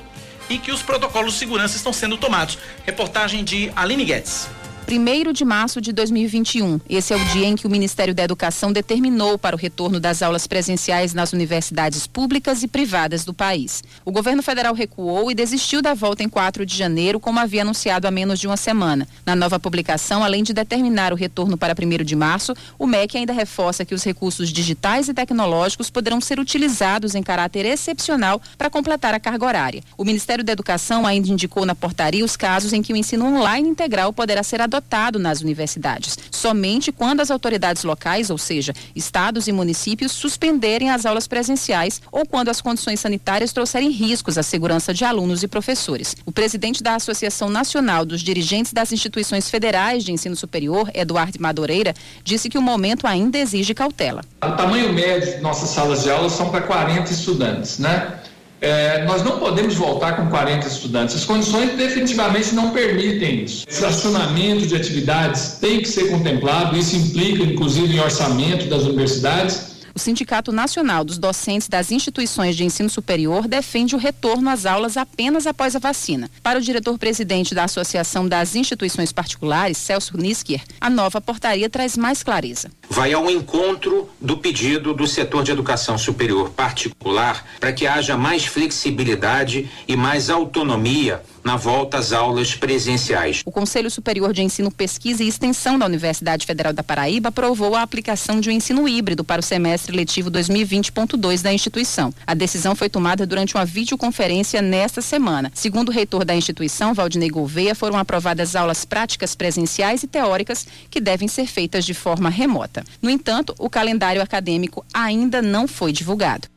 e que os protocolos de segurança estão sendo tomados. Reportagem de Aline Guedes. 1 de março de 2021. Esse é o dia em que o Ministério da Educação determinou para o retorno das aulas presenciais nas universidades públicas e privadas do país. O governo federal recuou e desistiu da volta em 4 de janeiro, como havia anunciado há menos de uma semana. Na nova publicação, além de determinar o retorno para 1 de março, o MEC ainda reforça que os recursos digitais e tecnológicos poderão ser utilizados em caráter excepcional para completar a carga horária. O Ministério da Educação ainda indicou na portaria os casos em que o ensino online integral poderá ser adotado adotado nas universidades, somente quando as autoridades locais, ou seja, estados e municípios, suspenderem as aulas presenciais ou quando as condições sanitárias trouxerem riscos à segurança de alunos e professores. O presidente da Associação Nacional dos Dirigentes das Instituições Federais de Ensino Superior, Eduardo Madureira, disse que o momento ainda exige cautela. O tamanho médio de nossas salas de aula são para 40 estudantes, né? É, nós não podemos voltar com 40 estudantes. As condições definitivamente não permitem isso. Estacionamento de atividades tem que ser contemplado, isso implica, inclusive, em orçamento das universidades o Sindicato Nacional dos Docentes das Instituições de Ensino Superior defende o retorno às aulas apenas após a vacina. Para o diretor-presidente da Associação das Instituições Particulares, Celso Nisker, a nova portaria traz mais clareza. Vai ao encontro do pedido do setor de educação superior particular para que haja mais flexibilidade e mais autonomia na volta às aulas presenciais. O Conselho Superior de Ensino, Pesquisa e Extensão da Universidade Federal da Paraíba aprovou a aplicação de um ensino híbrido para o semestre letivo 2020.2 da instituição. A decisão foi tomada durante uma videoconferência nesta semana. Segundo o reitor da instituição, Valdinei Gouveia, foram aprovadas aulas práticas presenciais e teóricas que devem ser feitas de forma remota. No entanto, o calendário acadêmico ainda não foi divulgado.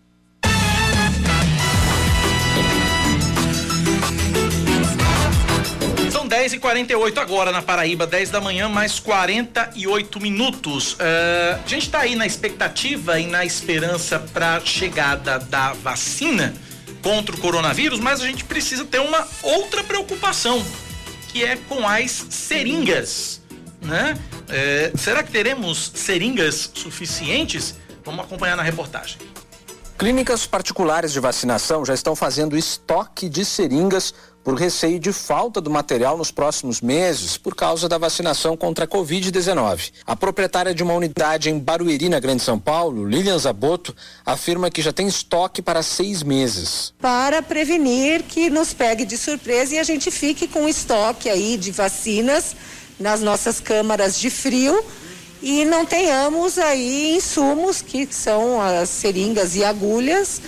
10 10 e 48 agora na Paraíba, 10 da manhã, mais 48 minutos. Uh, a gente está aí na expectativa e na esperança para chegada da vacina contra o coronavírus, mas a gente precisa ter uma outra preocupação, que é com as seringas, né? Uh, será que teremos seringas suficientes? Vamos acompanhar na reportagem. Clínicas particulares de vacinação já estão fazendo estoque de seringas por receio de falta do material nos próximos meses por causa da vacinação contra a Covid-19. A proprietária de uma unidade em Barueri, na Grande São Paulo, Lilian Zaboto, afirma que já tem estoque para seis meses. Para prevenir que nos pegue de surpresa e a gente fique com estoque aí de vacinas nas nossas câmaras de frio e não tenhamos aí insumos que são as seringas e agulhas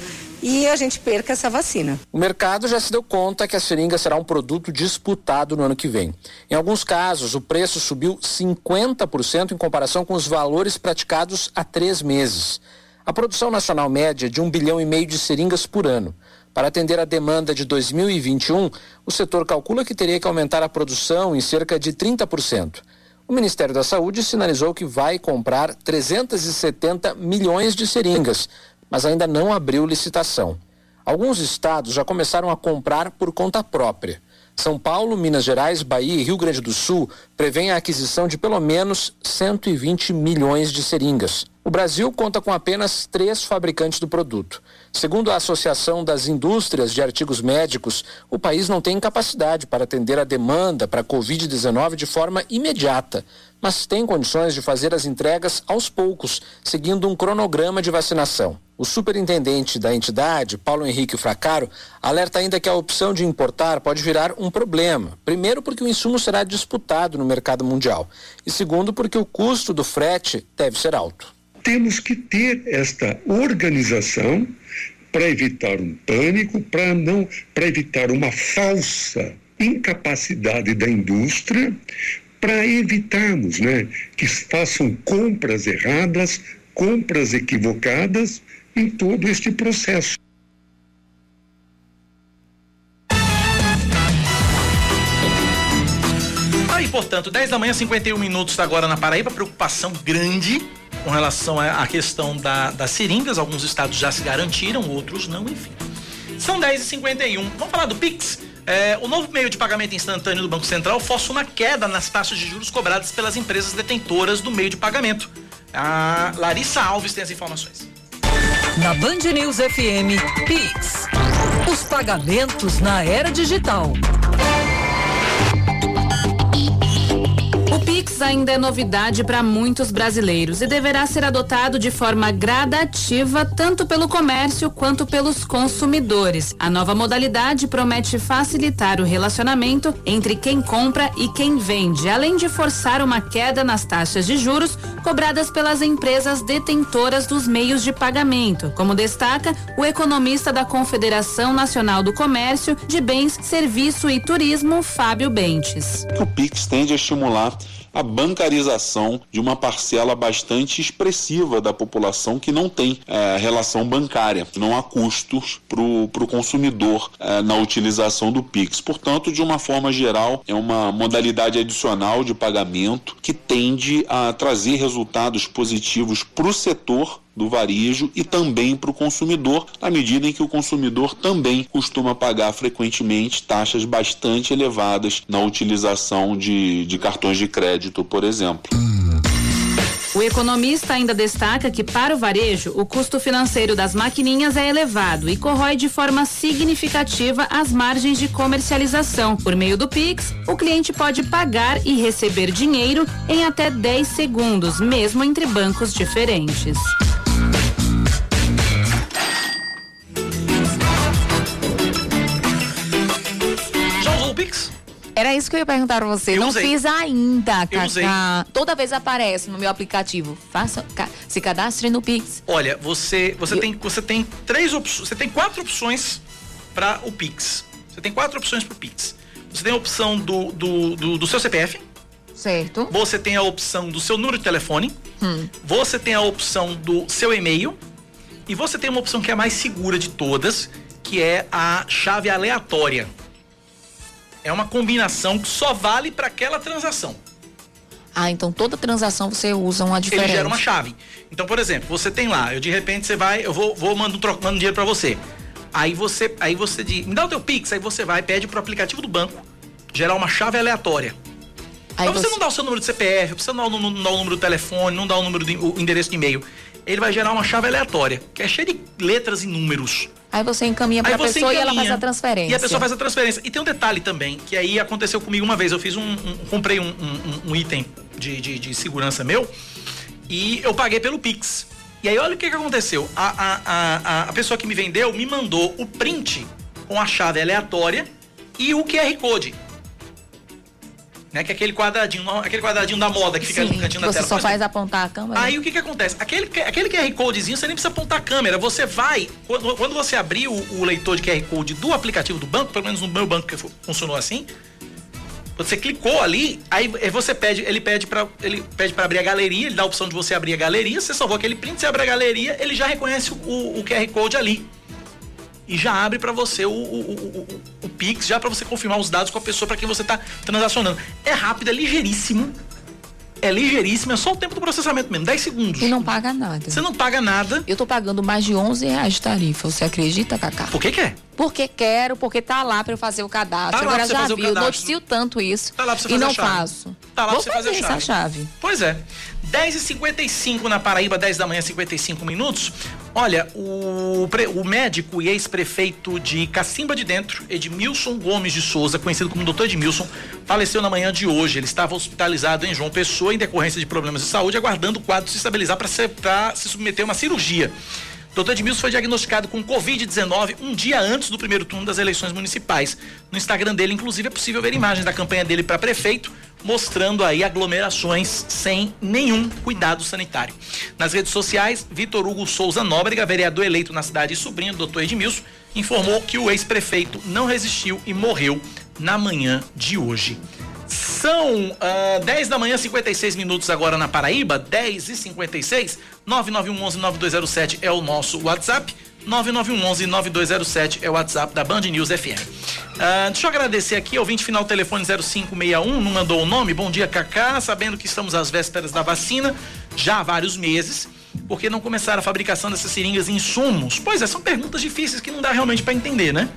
e a gente perca essa vacina. O mercado já se deu conta que a seringa será um produto disputado no ano que vem. Em alguns casos, o preço subiu 50% em comparação com os valores praticados há três meses. A produção nacional média é de um bilhão e meio de seringas por ano. Para atender a demanda de 2021, o setor calcula que teria que aumentar a produção em cerca de 30%. O Ministério da Saúde sinalizou que vai comprar 370 milhões de seringas, mas ainda não abriu licitação. Alguns estados já começaram a comprar por conta própria. São Paulo, Minas Gerais, Bahia e Rio Grande do Sul prevêem a aquisição de pelo menos 120 milhões de seringas. O Brasil conta com apenas três fabricantes do produto. Segundo a Associação das Indústrias de Artigos Médicos, o país não tem capacidade para atender a demanda para a Covid-19 de forma imediata, mas tem condições de fazer as entregas aos poucos, seguindo um cronograma de vacinação. O superintendente da entidade, Paulo Henrique Fracaro, alerta ainda que a opção de importar pode virar um problema. Primeiro, porque o insumo será disputado no mercado mundial. E segundo, porque o custo do frete deve ser alto. Temos que ter esta organização para evitar um pânico, para não, para evitar uma falsa incapacidade da indústria, para evitarmos, né, que façam compras erradas, compras equivocadas em todo este processo. Aí, portanto, 10 da manhã, 51 minutos agora na Paraíba, preocupação grande com relação à questão da, das seringas. Alguns estados já se garantiram, outros não, enfim. São 10h51. Vamos falar do Pix? É, o novo meio de pagamento instantâneo do Banco Central força uma queda nas taxas de juros cobradas pelas empresas detentoras do meio de pagamento. A Larissa Alves tem as informações. Na Band News FM, Pix. Os pagamentos na era digital. Pix ainda é novidade para muitos brasileiros e deverá ser adotado de forma gradativa tanto pelo comércio quanto pelos consumidores. A nova modalidade promete facilitar o relacionamento entre quem compra e quem vende, além de forçar uma queda nas taxas de juros cobradas pelas empresas detentoras dos meios de pagamento, como destaca o economista da Confederação Nacional do Comércio de Bens, Serviço e Turismo, Fábio Bentes. O Pix tende a estimular a bancarização de uma parcela bastante expressiva da população que não tem é, relação bancária, não há custos para o consumidor é, na utilização do Pix. Portanto, de uma forma geral, é uma modalidade adicional de pagamento que tende a trazer resultados positivos para o setor do varejo e também para o consumidor, na medida em que o consumidor também costuma pagar frequentemente taxas bastante elevadas na utilização de, de cartões de crédito, por exemplo. O economista ainda destaca que, para o varejo, o custo financeiro das maquininhas é elevado e corrói de forma significativa as margens de comercialização. Por meio do Pix, o cliente pode pagar e receber dinheiro em até 10 segundos, mesmo entre bancos diferentes. Era isso que eu ia perguntar pra você. Eu não usei. fiz ainda, Eu. Cacá. Toda vez aparece no meu aplicativo. Faça, se cadastre no Pix. Olha, você você tem você tem três opções, você tem quatro opções para o Pix. Você tem quatro opções para o Pix. Você tem a opção do, do, do, do seu CPF. Certo. Você tem a opção do seu número de telefone. Hum. Você tem a opção do seu e-mail. E você tem uma opção que é a mais segura de todas, que é a chave aleatória. É uma combinação que só vale para aquela transação. Ah, então toda transação você usa uma diferente. Ele gera uma chave. Então, por exemplo, você tem lá, eu de repente você vai, eu vou, vou mando, um mando dinheiro para você. Aí você, aí você diz, me dá o teu Pix, aí você vai, pede pro aplicativo do banco gerar uma chave aleatória. Aí pra você, você não dá o seu número de CPF, você não dá o, não dá o número do telefone, não dá o número do o endereço de e-mail. Ele vai gerar uma chave aleatória, que é cheia de letras e números. Aí você encaminha para a pessoa encaminha, e ela faz a transferência. E a pessoa faz a transferência. E tem um detalhe também, que aí aconteceu comigo uma vez. Eu fiz um. um comprei um, um, um item de, de, de, segurança meu e eu paguei pelo Pix. E aí olha o que, que aconteceu. A, a, a, a pessoa que me vendeu me mandou o print com a chave aleatória e o QR Code né? Que é aquele quadradinho, aquele quadradinho da moda que fica Sim, no cantinho da tela. Você só faz apontar a câmera. Aí o que que acontece? Aquele, aquele QR Codezinho, você nem precisa apontar a câmera. Você vai, quando, quando você abrir o, o, leitor de QR Code do aplicativo do banco, pelo menos no meu banco que funcionou assim, você clicou ali, aí você pede, ele pede para ele pede para abrir a galeria, ele dá a opção de você abrir a galeria, você salvou aquele print, você abre a galeria, ele já reconhece o, o QR Code ali e já abre para você o, o, o, o, Pix, já para você confirmar os dados com a pessoa para quem você está transacionando. É rápido, é ligeiríssimo. É ligeiríssimo, é só o tempo do processamento mesmo, 10 segundos. E não paga nada. Você não paga nada. Eu tô pagando mais de 11 reais de tarifa, você acredita, Cacá? Por que que é? Porque quero, porque tá lá para eu fazer o cadastro. Tá Agora já vi, eu noticio tanto isso tá lá pra você e fazer não faço. Tá lá Vou pra você fazer, fazer essa chave. Pois é. 10h55 na Paraíba, 10 da manhã, 55 minutos. Olha, o, o médico e ex-prefeito de Cacimba de Dentro, Edmilson Gomes de Souza, conhecido como Dr. Edmilson, faleceu na manhã de hoje. Ele estava hospitalizado em João Pessoa em decorrência de problemas de saúde, aguardando o quadro se estabilizar para se submeter a uma cirurgia. Dr. Edmilson foi diagnosticado com Covid-19 um dia antes do primeiro turno das eleições municipais. No Instagram dele, inclusive, é possível ver imagens da campanha dele para prefeito, mostrando aí aglomerações sem nenhum cuidado sanitário. Nas redes sociais, Vitor Hugo Souza Nóbrega, vereador eleito na cidade e sobrinho do Dr. Edmilson, informou que o ex-prefeito não resistiu e morreu na manhã de hoje. São uh, ah, 10 da manhã, 56 minutos agora na Paraíba, 10 e 56. 9911-9207 é o nosso WhatsApp. 9911-9207 é o WhatsApp da Band News FM. Uh, ah, deixa eu agradecer aqui, ouvinte final telefone 0561, não mandou o nome. Bom dia, Cacá. Sabendo que estamos às vésperas da vacina, já há vários meses, por que não começar a fabricação dessas seringas em insumos? Pois é, são perguntas difíceis que não dá realmente para entender, né?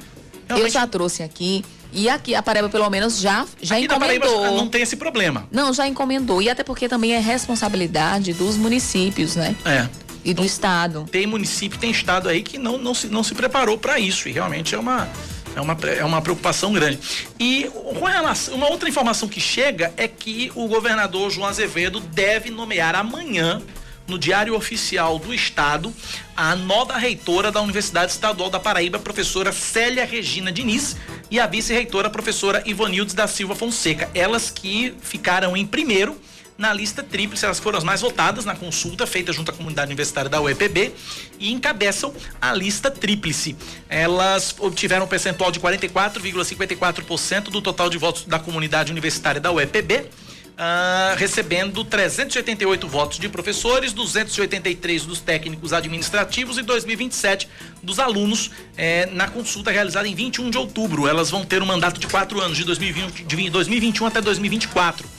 Realmente... Eu já trouxe aqui e aqui a Paraíba, pelo menos, já, já aqui encomendou. Paraíba não tem esse problema. Não, já encomendou. E até porque também é responsabilidade dos municípios, né? É. E do Estado. Tem município, tem Estado aí que não, não, se, não se preparou para isso. E realmente é uma, é uma, é uma preocupação grande. E com relação, uma outra informação que chega é que o governador João Azevedo deve nomear amanhã no Diário Oficial do Estado a nova reitora da Universidade Estadual da Paraíba, professora Célia Regina Diniz, e a vice-reitora, professora Ivonildes da Silva Fonseca. Elas que ficaram em primeiro na lista tríplice, elas foram as mais votadas na consulta feita junto à comunidade universitária da UEPB e encabeçam a lista tríplice. Elas obtiveram um percentual de 44,54% do total de votos da comunidade universitária da UEPB Uh, recebendo 388 votos de professores, 283 dos técnicos administrativos e 2027 dos alunos eh, na consulta realizada em 21 de outubro. Elas vão ter um mandato de quatro anos, de, 2020, de 2021 até 2024. Uh,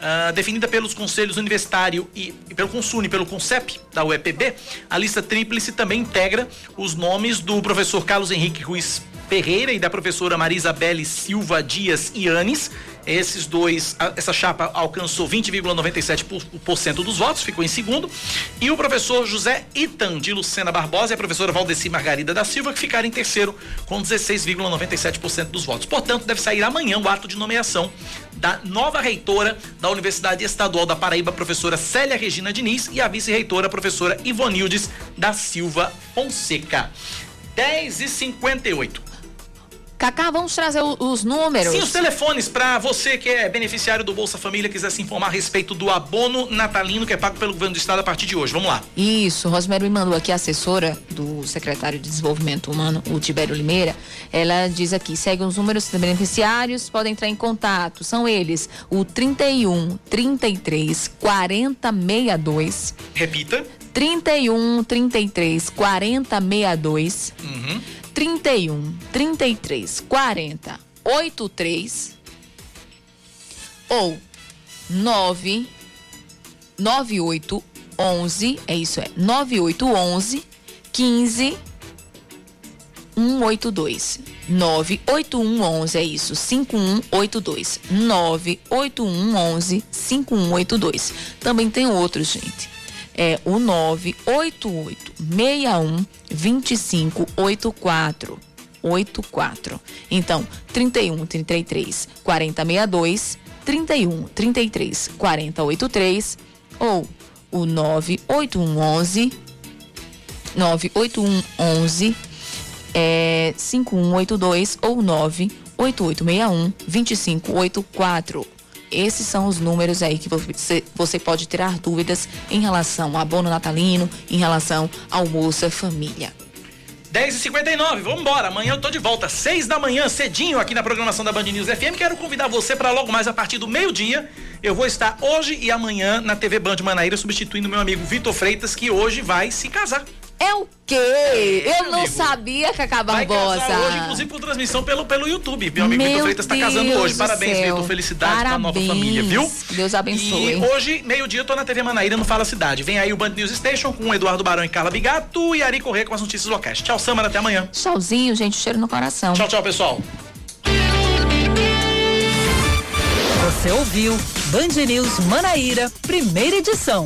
ah, definida pelos conselhos universitário e, e pelo Consune, pelo CONCEP da UEPB, a lista tríplice também integra os nomes do professor Carlos Henrique Ruiz Ferreira e da professora Marisabelle Silva Dias Ianes. Esses dois, essa chapa alcançou 20,97% dos votos, ficou em segundo. E o professor José Itan de Lucena Barbosa e a professora Valdeci Margarida da Silva, que ficaram em terceiro com 16,97% dos votos. Portanto, deve sair amanhã o ato de nomeação da nova reitora da Universidade Estadual da Paraíba, professora Célia Regina Diniz, e a vice-reitora, professora Ivonildes da Silva Fonseca. 10 e 58. Cacá, vamos trazer os números. Sim, os telefones para você que é beneficiário do Bolsa Família, quiser se informar a respeito do abono natalino que é pago pelo governo do estado a partir de hoje. Vamos lá. Isso, Rosemary me mandou aqui a assessora do secretário de Desenvolvimento Humano, o Tibério Limeira. Ela diz aqui, segue os números dos beneficiários, podem entrar em contato. São eles o 31 33 40 62. Repita. 31 33 40 62. Uhum. 31 33 40 83 ou 9 9811, é isso, é 9811 15 182. 98111 é isso, 5182. 98111 5182. Também tem outros, gente. É o 988 61 2584. 84. Então, 31 33 40 62, 31 33 40 83 ou o 98111 98111 é 5182 ou 98861 2584. Esses são os números aí que você, você pode tirar dúvidas em relação ao abono natalino, em relação ao Bolsa Família. 10h59, vamos embora. Amanhã eu tô de volta, 6 da manhã, cedinho, aqui na programação da Band News FM. Quero convidar você para logo mais a partir do meio-dia. Eu vou estar hoje e amanhã na TV Band Manaíra, substituindo meu amigo Vitor Freitas, que hoje vai se casar. É o quê? eu não amigo. sabia, Cacá Barbosa. Vai hoje, inclusive, com transmissão pelo, pelo YouTube. Meu amigo Vitor Freitas está casando hoje. Parabéns, Vitor. Felicidade Parabéns. pra nova família, viu? Deus abençoe. E hoje, meio-dia, eu tô na TV Manaíra, no Fala Cidade. Vem aí o Band News Station com o Eduardo Barão e Carla Bigato e Ari Corrêa com as notícias locais. Tchau, Samara, até amanhã. Tchauzinho, gente. Cheiro no coração. Tchau, tchau, pessoal. Você ouviu Band News Manaíra, primeira edição.